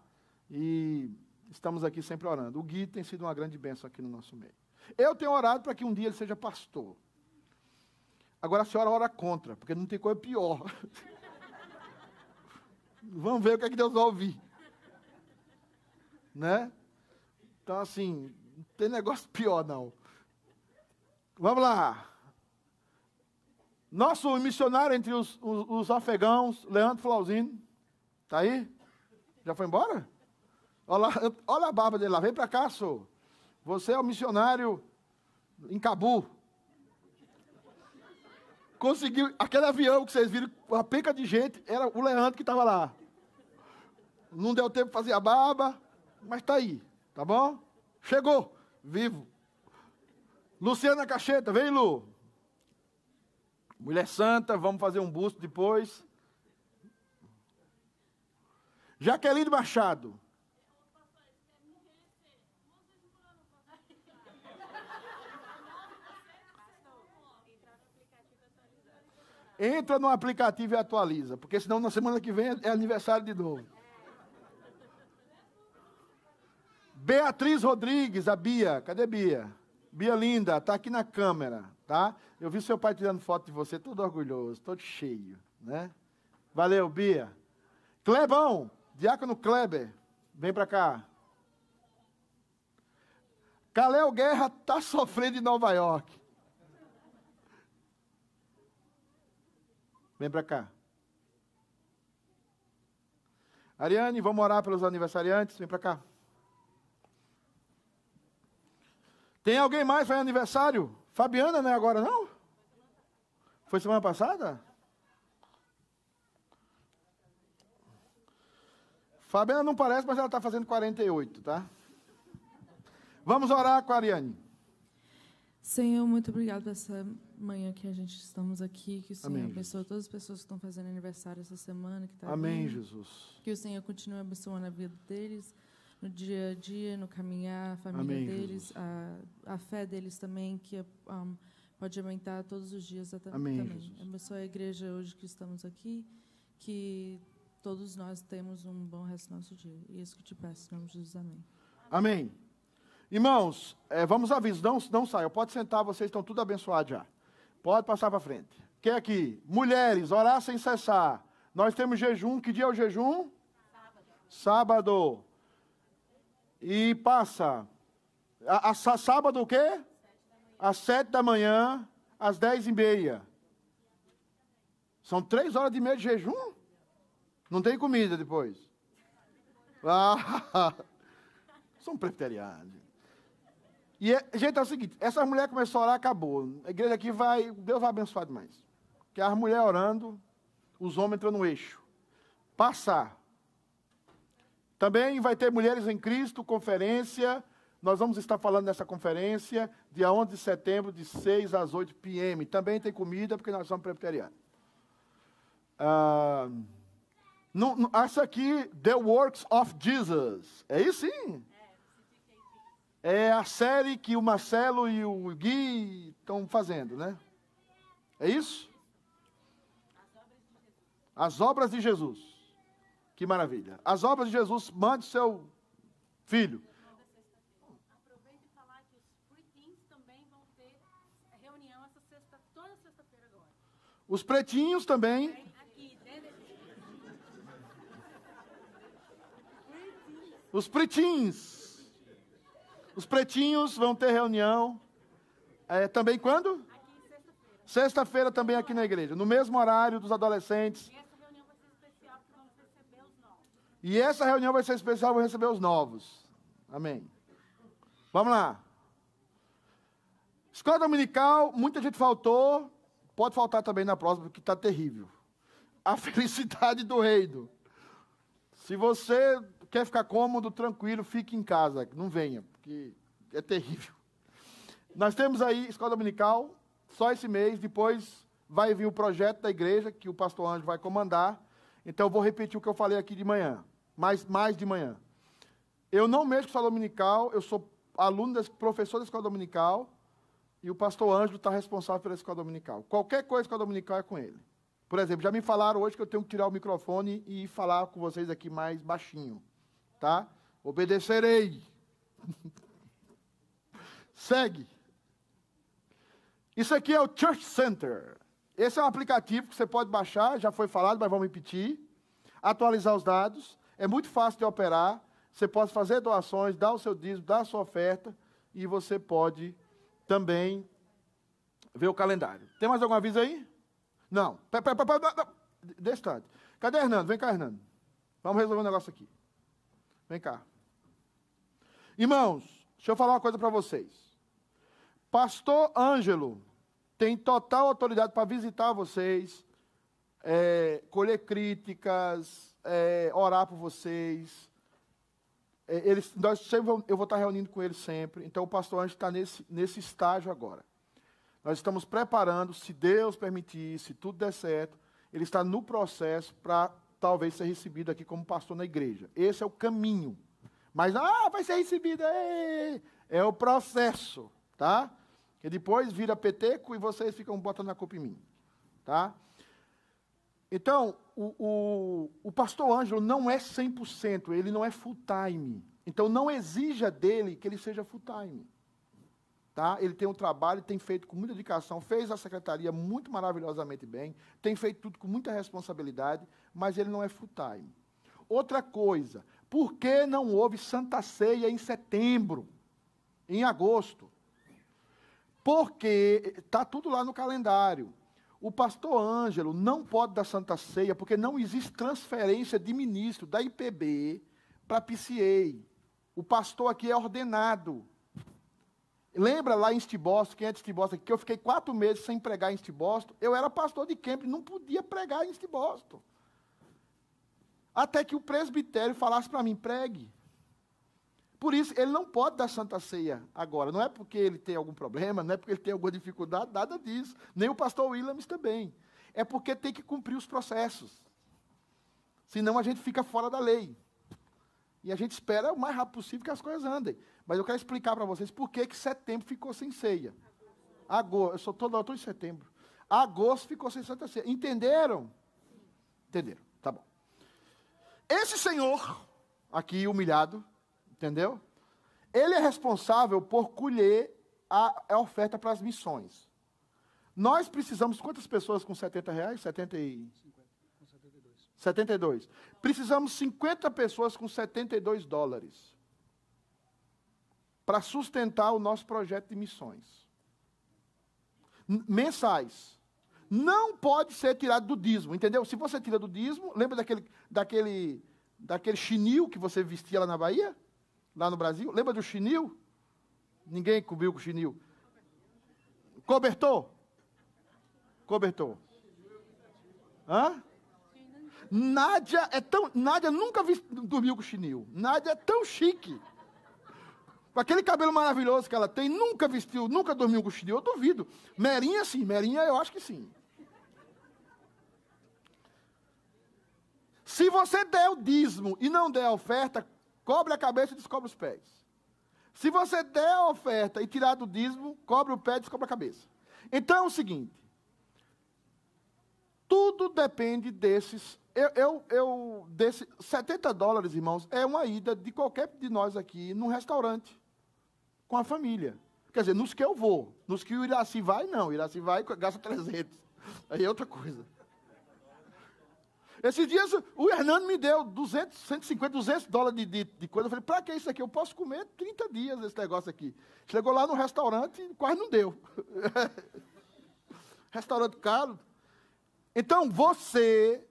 E estamos aqui sempre orando. O Gui tem sido uma grande bênção aqui no nosso meio. Eu tenho orado para que um dia ele seja pastor. Agora a senhora ora contra, porque não tem coisa pior. Vamos ver o que é que Deus vai ouvir. Né? Então, assim, não tem negócio pior, não. Vamos lá. Nosso missionário entre os, os, os afegãos, Leandro Flauzino. Está aí? Já foi embora? Olha, olha a barba dele lá. Vem para cá, senhor. Você é o missionário em Cabu conseguiu. Aquele avião que vocês viram, uma penca de gente, era o Leandro que estava lá. Não deu tempo para fazer a barba, mas está aí, tá bom? Chegou, vivo. Luciana Cacheta, vem, Lu. Mulher Santa, vamos fazer um busto depois. Jaqueline Machado. Entra no aplicativo e atualiza, porque senão na semana que vem é aniversário de novo. Beatriz Rodrigues, a Bia. Cadê Bia? Bia linda, tá aqui na câmera, tá? Eu vi seu pai tirando foto de você, todo orgulhoso, todo cheio, né? Valeu, Bia. Clebão, Diácono Kleber, vem para cá. Calel Guerra tá sofrendo em Nova York. Vem para cá. Ariane, vamos orar pelos aniversariantes? Vem para cá. Tem alguém mais faz aniversário? Fabiana não é agora não? Foi semana passada? Fabiana não parece, mas ela está fazendo 48, tá? Vamos orar com a Ariane. Senhor, muito obrigado por essa manhã que a gente estamos aqui, que o Senhor Amém, abençoe Jesus. todas as pessoas que estão fazendo aniversário essa semana. Que tá Amém, vindo. Jesus. Que o Senhor continue abençoando a vida deles, no dia a dia, no caminhar, a família Amém, deles, a, a, fé deles também, que um, pode aumentar todos os dias Amém, também. Jesus. Abençoa a igreja hoje que estamos aqui, que todos nós temos um bom resto do nosso dia. E isso que eu te peço, em nome de Jesus, amém. Amém. Irmãos, é, vamos avisar, não, não saiam, pode sentar, vocês estão tudo abençoados já. Pode passar para frente. Quem aqui? Mulheres, orar sem cessar. Nós temos jejum, que dia é o jejum? Sábado. Sábado. E passa. A, a, sábado o quê? Às sete da manhã, às dez e meia. São três horas e meia de jejum? Não tem comida depois. Ah, são presbiterianos. E, gente, é o seguinte, essa mulher começou a orar, acabou. A igreja aqui vai, Deus vai abençoar demais. Que as mulheres orando, os homens entram no eixo. Passar. Também vai ter Mulheres em Cristo, conferência. Nós vamos estar falando nessa conferência, dia 11 de setembro, de 6 às 8 p.m. Também tem comida, porque nós somos presbiterianos. Ah, essa aqui, The Works of Jesus. É isso sim. É a série que o Marcelo e o Gui estão fazendo, né? É isso? As obras de Jesus. Que maravilha. As obras de Jesus, mande seu filho. Aproveita e falar que os pretinhos também vão ter Os pretinhos. Os pretinhos vão ter reunião. É, também quando? aqui sexta-feira. Sexta-feira também aqui na igreja. No mesmo horário dos adolescentes. E essa reunião vai ser especial vão receber os novos. E essa reunião vai ser especial, vou receber os novos. Amém. Vamos lá. Escola dominical, muita gente faltou. Pode faltar também na próxima, porque está terrível. A felicidade do reino. Se você quer ficar cômodo, tranquilo, fique em casa. Não venha, porque é terrível. Nós temos aí escola dominical, só esse mês. Depois vai vir o projeto da igreja, que o pastor Anjo vai comandar. Então, eu vou repetir o que eu falei aqui de manhã, mais, mais de manhã. Eu não mexo com escola dominical, eu sou aluno, das, professor da escola dominical, e o pastor Ângelo está responsável pela escola dominical. Qualquer coisa escola dominical é com ele. Por exemplo, já me falaram hoje que eu tenho que tirar o microfone e falar com vocês aqui mais baixinho. Tá? Obedecerei. Segue. Isso aqui é o Church Center. Esse é um aplicativo que você pode baixar, já foi falado, mas vamos repetir. Atualizar os dados. É muito fácil de operar. Você pode fazer doações, dar o seu dízimo, dar a sua oferta. E você pode também ver o calendário. Tem mais algum aviso aí? Não. Distante. Cadê Hernando? Vem cá, Hernando. Vamos resolver um negócio aqui. Vem cá. Irmãos, deixa eu falar uma coisa para vocês. Pastor Ângelo tem total autoridade para visitar vocês, é, colher críticas, é, orar por vocês. É, eles, nós sempre, eu vou estar reunindo com eles sempre. Então, o pastor Ângelo está nesse, nesse estágio agora. Nós estamos preparando, se Deus permitir, se tudo der certo, ele está no processo para talvez ser recebido aqui como pastor na igreja. Esse é o caminho. Mas, ah, vai ser recebido. É, é o processo, tá? Que depois vira peteco e vocês ficam botando a culpa em mim, tá? Então, o, o, o pastor Ângelo não é 100%, ele não é full time. Então, não exija dele que ele seja full time. Tá? Ele tem um trabalho, tem feito com muita dedicação, fez a secretaria muito maravilhosamente bem, tem feito tudo com muita responsabilidade, mas ele não é full time. Outra coisa, por que não houve Santa Ceia em setembro, em agosto? Porque está tudo lá no calendário. O pastor Ângelo não pode dar Santa Ceia porque não existe transferência de ministro da IPB para PCA. O pastor aqui é ordenado. Lembra lá em Estibosto, quem é de Estibosto, que eu fiquei quatro meses sem pregar em Estibosto? Eu era pastor de camp, não podia pregar em Estibosto. Até que o presbitério falasse para mim, pregue. Por isso, ele não pode dar Santa Ceia agora. Não é porque ele tem algum problema, não é porque ele tem alguma dificuldade, nada disso. Nem o pastor Williams também. É porque tem que cumprir os processos. Senão a gente fica fora da lei. E a gente espera o mais rápido possível que as coisas andem. Mas eu quero explicar para vocês por que, que setembro ficou sem ceia. Agosto, eu sou todo autor em setembro. Agosto ficou sem Santa Ceia. Entenderam? Entenderam, tá bom. Esse senhor, aqui humilhado, entendeu? Ele é responsável por colher a, a oferta para as missões. Nós precisamos, quantas pessoas com 70 reais? 70 e... 72. 72. Precisamos 50 pessoas com 72 dólares para sustentar o nosso projeto de missões. Mensais. Não pode ser tirado do dízimo, entendeu? Se você tira do dízimo, lembra daquele, daquele, daquele chinil que você vestia lá na Bahia? Lá no Brasil? Lembra do chinil? Ninguém cobriu com chinil. Cobertor? Cobertor. Hã? Nádia é tão. Nádia nunca vi, dormiu com chinil. Nádia é tão chique. Com aquele cabelo maravilhoso que ela tem, nunca vestiu, nunca dormiu com chinil. Eu duvido. Merinha, sim. Merinha, eu acho que sim. Se você der o dízimo e não der a oferta, cobre a cabeça e descobre os pés. Se você der a oferta e tirar do dízimo, cobre o pé e descobre a cabeça. Então é o seguinte: tudo depende desses. Eu, eu, eu desse, 70 dólares, irmãos, é uma ida de qualquer de nós aqui num restaurante com a família. Quer dizer, nos que eu vou. Nos que o Iraci vai, não. O Iraci vai gasta 300. Aí é outra coisa. Esses dias o Hernando me deu 200, 150, 200 dólares de, de, de coisa. Eu falei, para que isso aqui? Eu posso comer 30 dias esse negócio aqui. Chegou lá no restaurante e quase não deu. restaurante caro. Então, você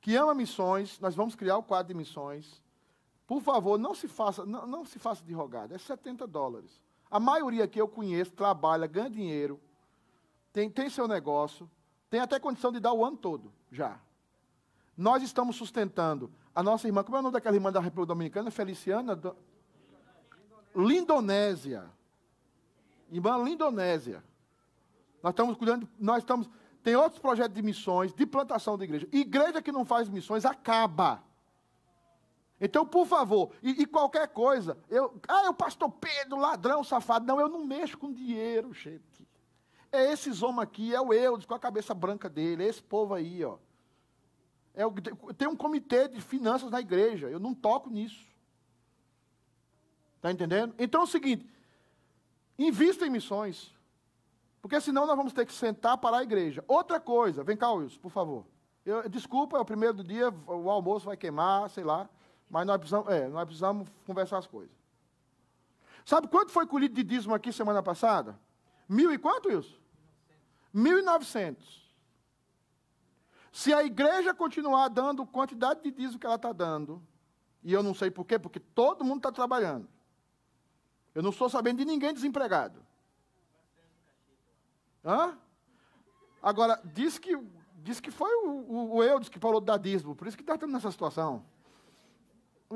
que ama missões, nós vamos criar o quadro de missões. Por favor, não se faça, não, não se faça de rogada. É 70 dólares. A maioria que eu conheço trabalha, ganha dinheiro, tem, tem seu negócio, tem até condição de dar o ano todo, já. Nós estamos sustentando a nossa irmã, como é o nome daquela irmã da República Dominicana? Feliciana? Do... Lindonésia. Irmã Lindonésia. Nós estamos cuidando, nós estamos. Tem outros projetos de missões, de plantação de igreja. Igreja que não faz missões acaba. Então, por favor, e, e, qualquer coisa, eu, ah, o pastor Pedro, ladrão, safado. Não, eu não mexo com dinheiro, gente. É esses homens aqui, é o Eudes com a cabeça branca dele, é esse povo aí, ó. É, tem um comitê de finanças na igreja. Eu não toco nisso. Está entendendo? Então é o seguinte: invista em missões. Porque senão nós vamos ter que sentar para a igreja. Outra coisa, vem cá, Wilson, por favor. Eu, desculpa, é o primeiro do dia, o almoço vai queimar, sei lá. Mas nós precisamos, é, nós precisamos conversar as coisas. Sabe quanto foi colhido de dízimo aqui semana passada? Mil e quanto, Wilson? Mil e novecentos. Se a igreja continuar dando quantidade de dízimo que ela está dando, e eu não sei por quê, porque todo mundo está trabalhando. Eu não estou sabendo de ninguém desempregado. Hã? Agora, diz que, diz que foi o, o, o Eudes que falou da dízimo, por isso que está estando nessa situação.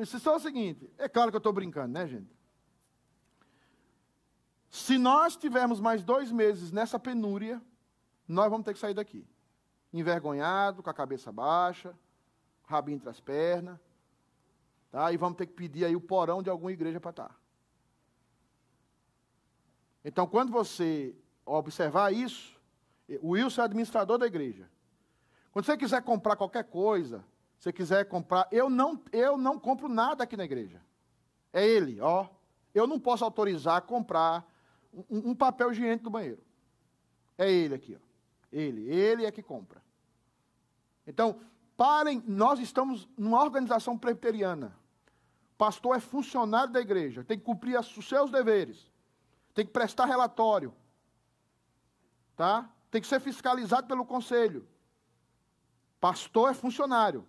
Isso só é o seguinte, é claro que eu estou brincando, né, gente? Se nós tivermos mais dois meses nessa penúria, nós vamos ter que sair daqui envergonhado, com a cabeça baixa, rabinho entre as pernas. Tá? E vamos ter que pedir aí o porão de alguma igreja para estar. Tá. Então, quando você observar isso, o Wilson é administrador da igreja. Quando você quiser comprar qualquer coisa, você quiser comprar, eu não, eu não compro nada aqui na igreja. É ele, ó. Eu não posso autorizar comprar um, um papel higiênico do banheiro. É ele aqui, ó. Ele, ele é que compra. Então, parem, nós estamos numa organização presbiteriana. Pastor é funcionário da igreja, tem que cumprir os seus deveres, tem que prestar relatório, tá? Tem que ser fiscalizado pelo conselho. Pastor é funcionário.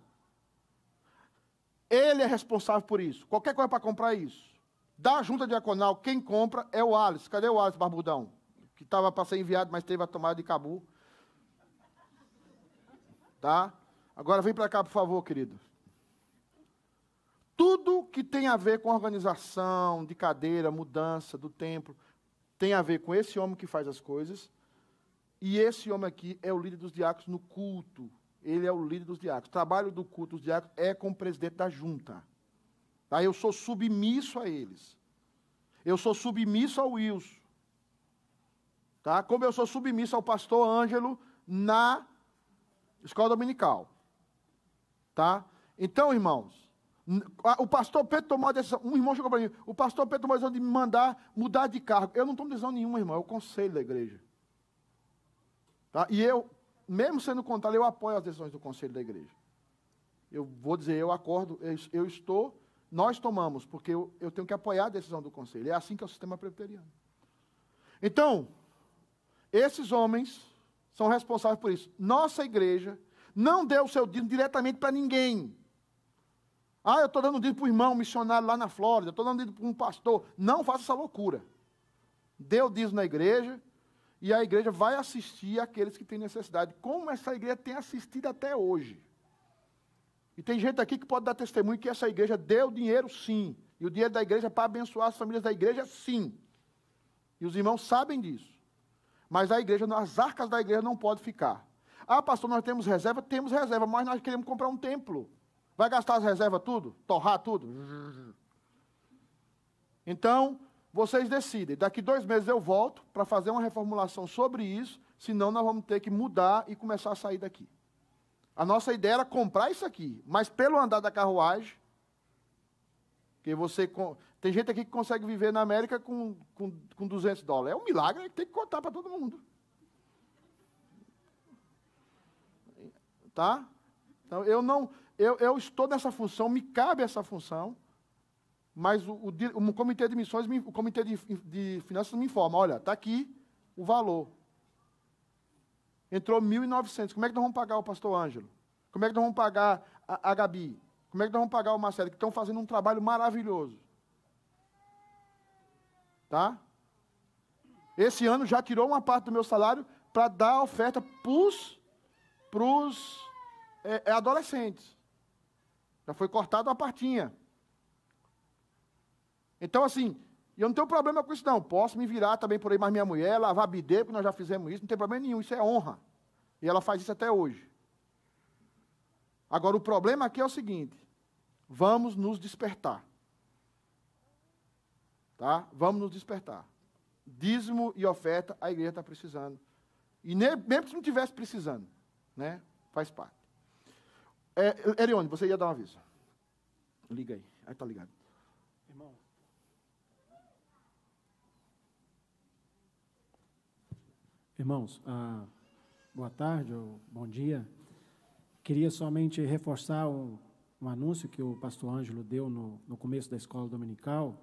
Ele é responsável por isso. Qualquer coisa para comprar isso. Da junta diaconal, quem compra é o Alice. Cadê o Alice Barbudão? Que estava para ser enviado, mas teve a tomada de Cabu. Tá? Agora vem para cá, por favor, querido. Tudo que tem a ver com organização de cadeira, mudança do templo, tem a ver com esse homem que faz as coisas. E esse homem aqui é o líder dos diáconos no culto. Ele é o líder dos diáconos. O trabalho do culto dos diáconos é como presidente da junta. Tá? Eu sou submisso a eles. Eu sou submisso ao Wilson. Tá? Como eu sou submisso ao pastor Ângelo na escola dominical. Tá? Então, irmãos, o pastor Pedro tomou a decisão, um irmão chegou para mim, o pastor Pedro tomou a decisão de me mandar mudar de cargo. Eu não tomo decisão nenhuma, irmão, é o conselho da igreja. Tá? E eu, mesmo sendo contrário, eu apoio as decisões do conselho da igreja. Eu vou dizer, eu acordo, eu, estou, nós tomamos, porque eu, eu, tenho que apoiar a decisão do conselho. É assim que é o sistema presbiteriano. Então, esses homens são responsáveis por isso. Nossa igreja não deu o seu dízimo diretamente para ninguém. Ah, eu estou dando dízimo para o irmão missionário lá na Flórida, estou dando dízimo para um pastor. Não faça essa loucura. Deu dízimo na igreja, e a igreja vai assistir aqueles que têm necessidade, como essa igreja tem assistido até hoje. E tem gente aqui que pode dar testemunho que essa igreja deu dinheiro sim. E o dinheiro da igreja é para abençoar as famílias da igreja sim. E os irmãos sabem disso. Mas a igreja, as arcas da igreja não podem ficar. Ah, pastor, nós temos reserva? Temos reserva, mas nós queremos comprar um templo. Vai gastar as reservas tudo? Torrar tudo? Então, vocês decidem. Daqui dois meses eu volto para fazer uma reformulação sobre isso, senão nós vamos ter que mudar e começar a sair daqui. A nossa ideia era comprar isso aqui, mas pelo andar da carruagem, que você tem gente aqui que consegue viver na América com, com, com 200 dólares. É um milagre que tem que contar para todo mundo. Tá? Então, eu não, eu, eu estou nessa função, me cabe essa função, mas o, o, o comitê de missões, o comitê de, de finanças me informa, olha, está aqui o valor. Entrou 1.900. Como é que nós vamos pagar o pastor Ângelo? Como é que nós vamos pagar a, a Gabi? Como é que nós vamos pagar o Marcelo? Que estão fazendo um trabalho maravilhoso. Tá? Esse ano já tirou uma parte do meu salário para dar a oferta para os é, é, adolescentes. Já foi cortado a partinha. Então, assim, eu não tenho problema com isso, não. Posso me virar também por aí mais minha mulher, lavar bidê, porque nós já fizemos isso, não tem problema nenhum, isso é honra. E ela faz isso até hoje. Agora, o problema aqui é o seguinte: vamos nos despertar. Tá? Vamos nos despertar. Dízimo e oferta, a igreja está precisando. E nem, mesmo se não tivesse precisando, né? faz parte. É, Erione, você ia dar um aviso. Liga aí. Aí está ligado. Irmãos, ah, boa tarde ou bom dia. Queria somente reforçar um, um anúncio que o pastor Ângelo deu no, no começo da escola dominical,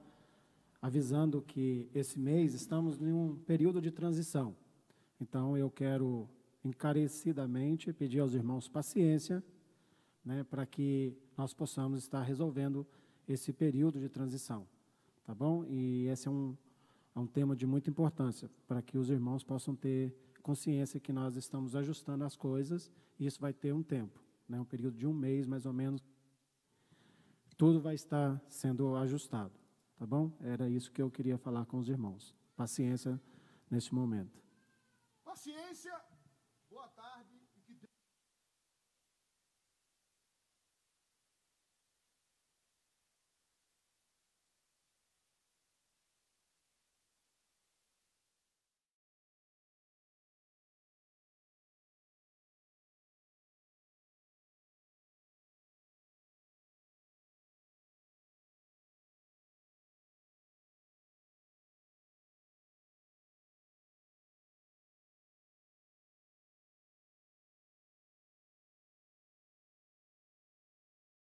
avisando que esse mês estamos em um período de transição. Então, eu quero encarecidamente pedir aos irmãos paciência, né, para que nós possamos estar resolvendo esse período de transição, tá bom? E esse é um, é um tema de muita importância, para que os irmãos possam ter consciência que nós estamos ajustando as coisas e isso vai ter um tempo, né, um período de um mês mais ou menos. Tudo vai estar sendo ajustado, tá bom? Era isso que eu queria falar com os irmãos. Paciência nesse momento. Paciência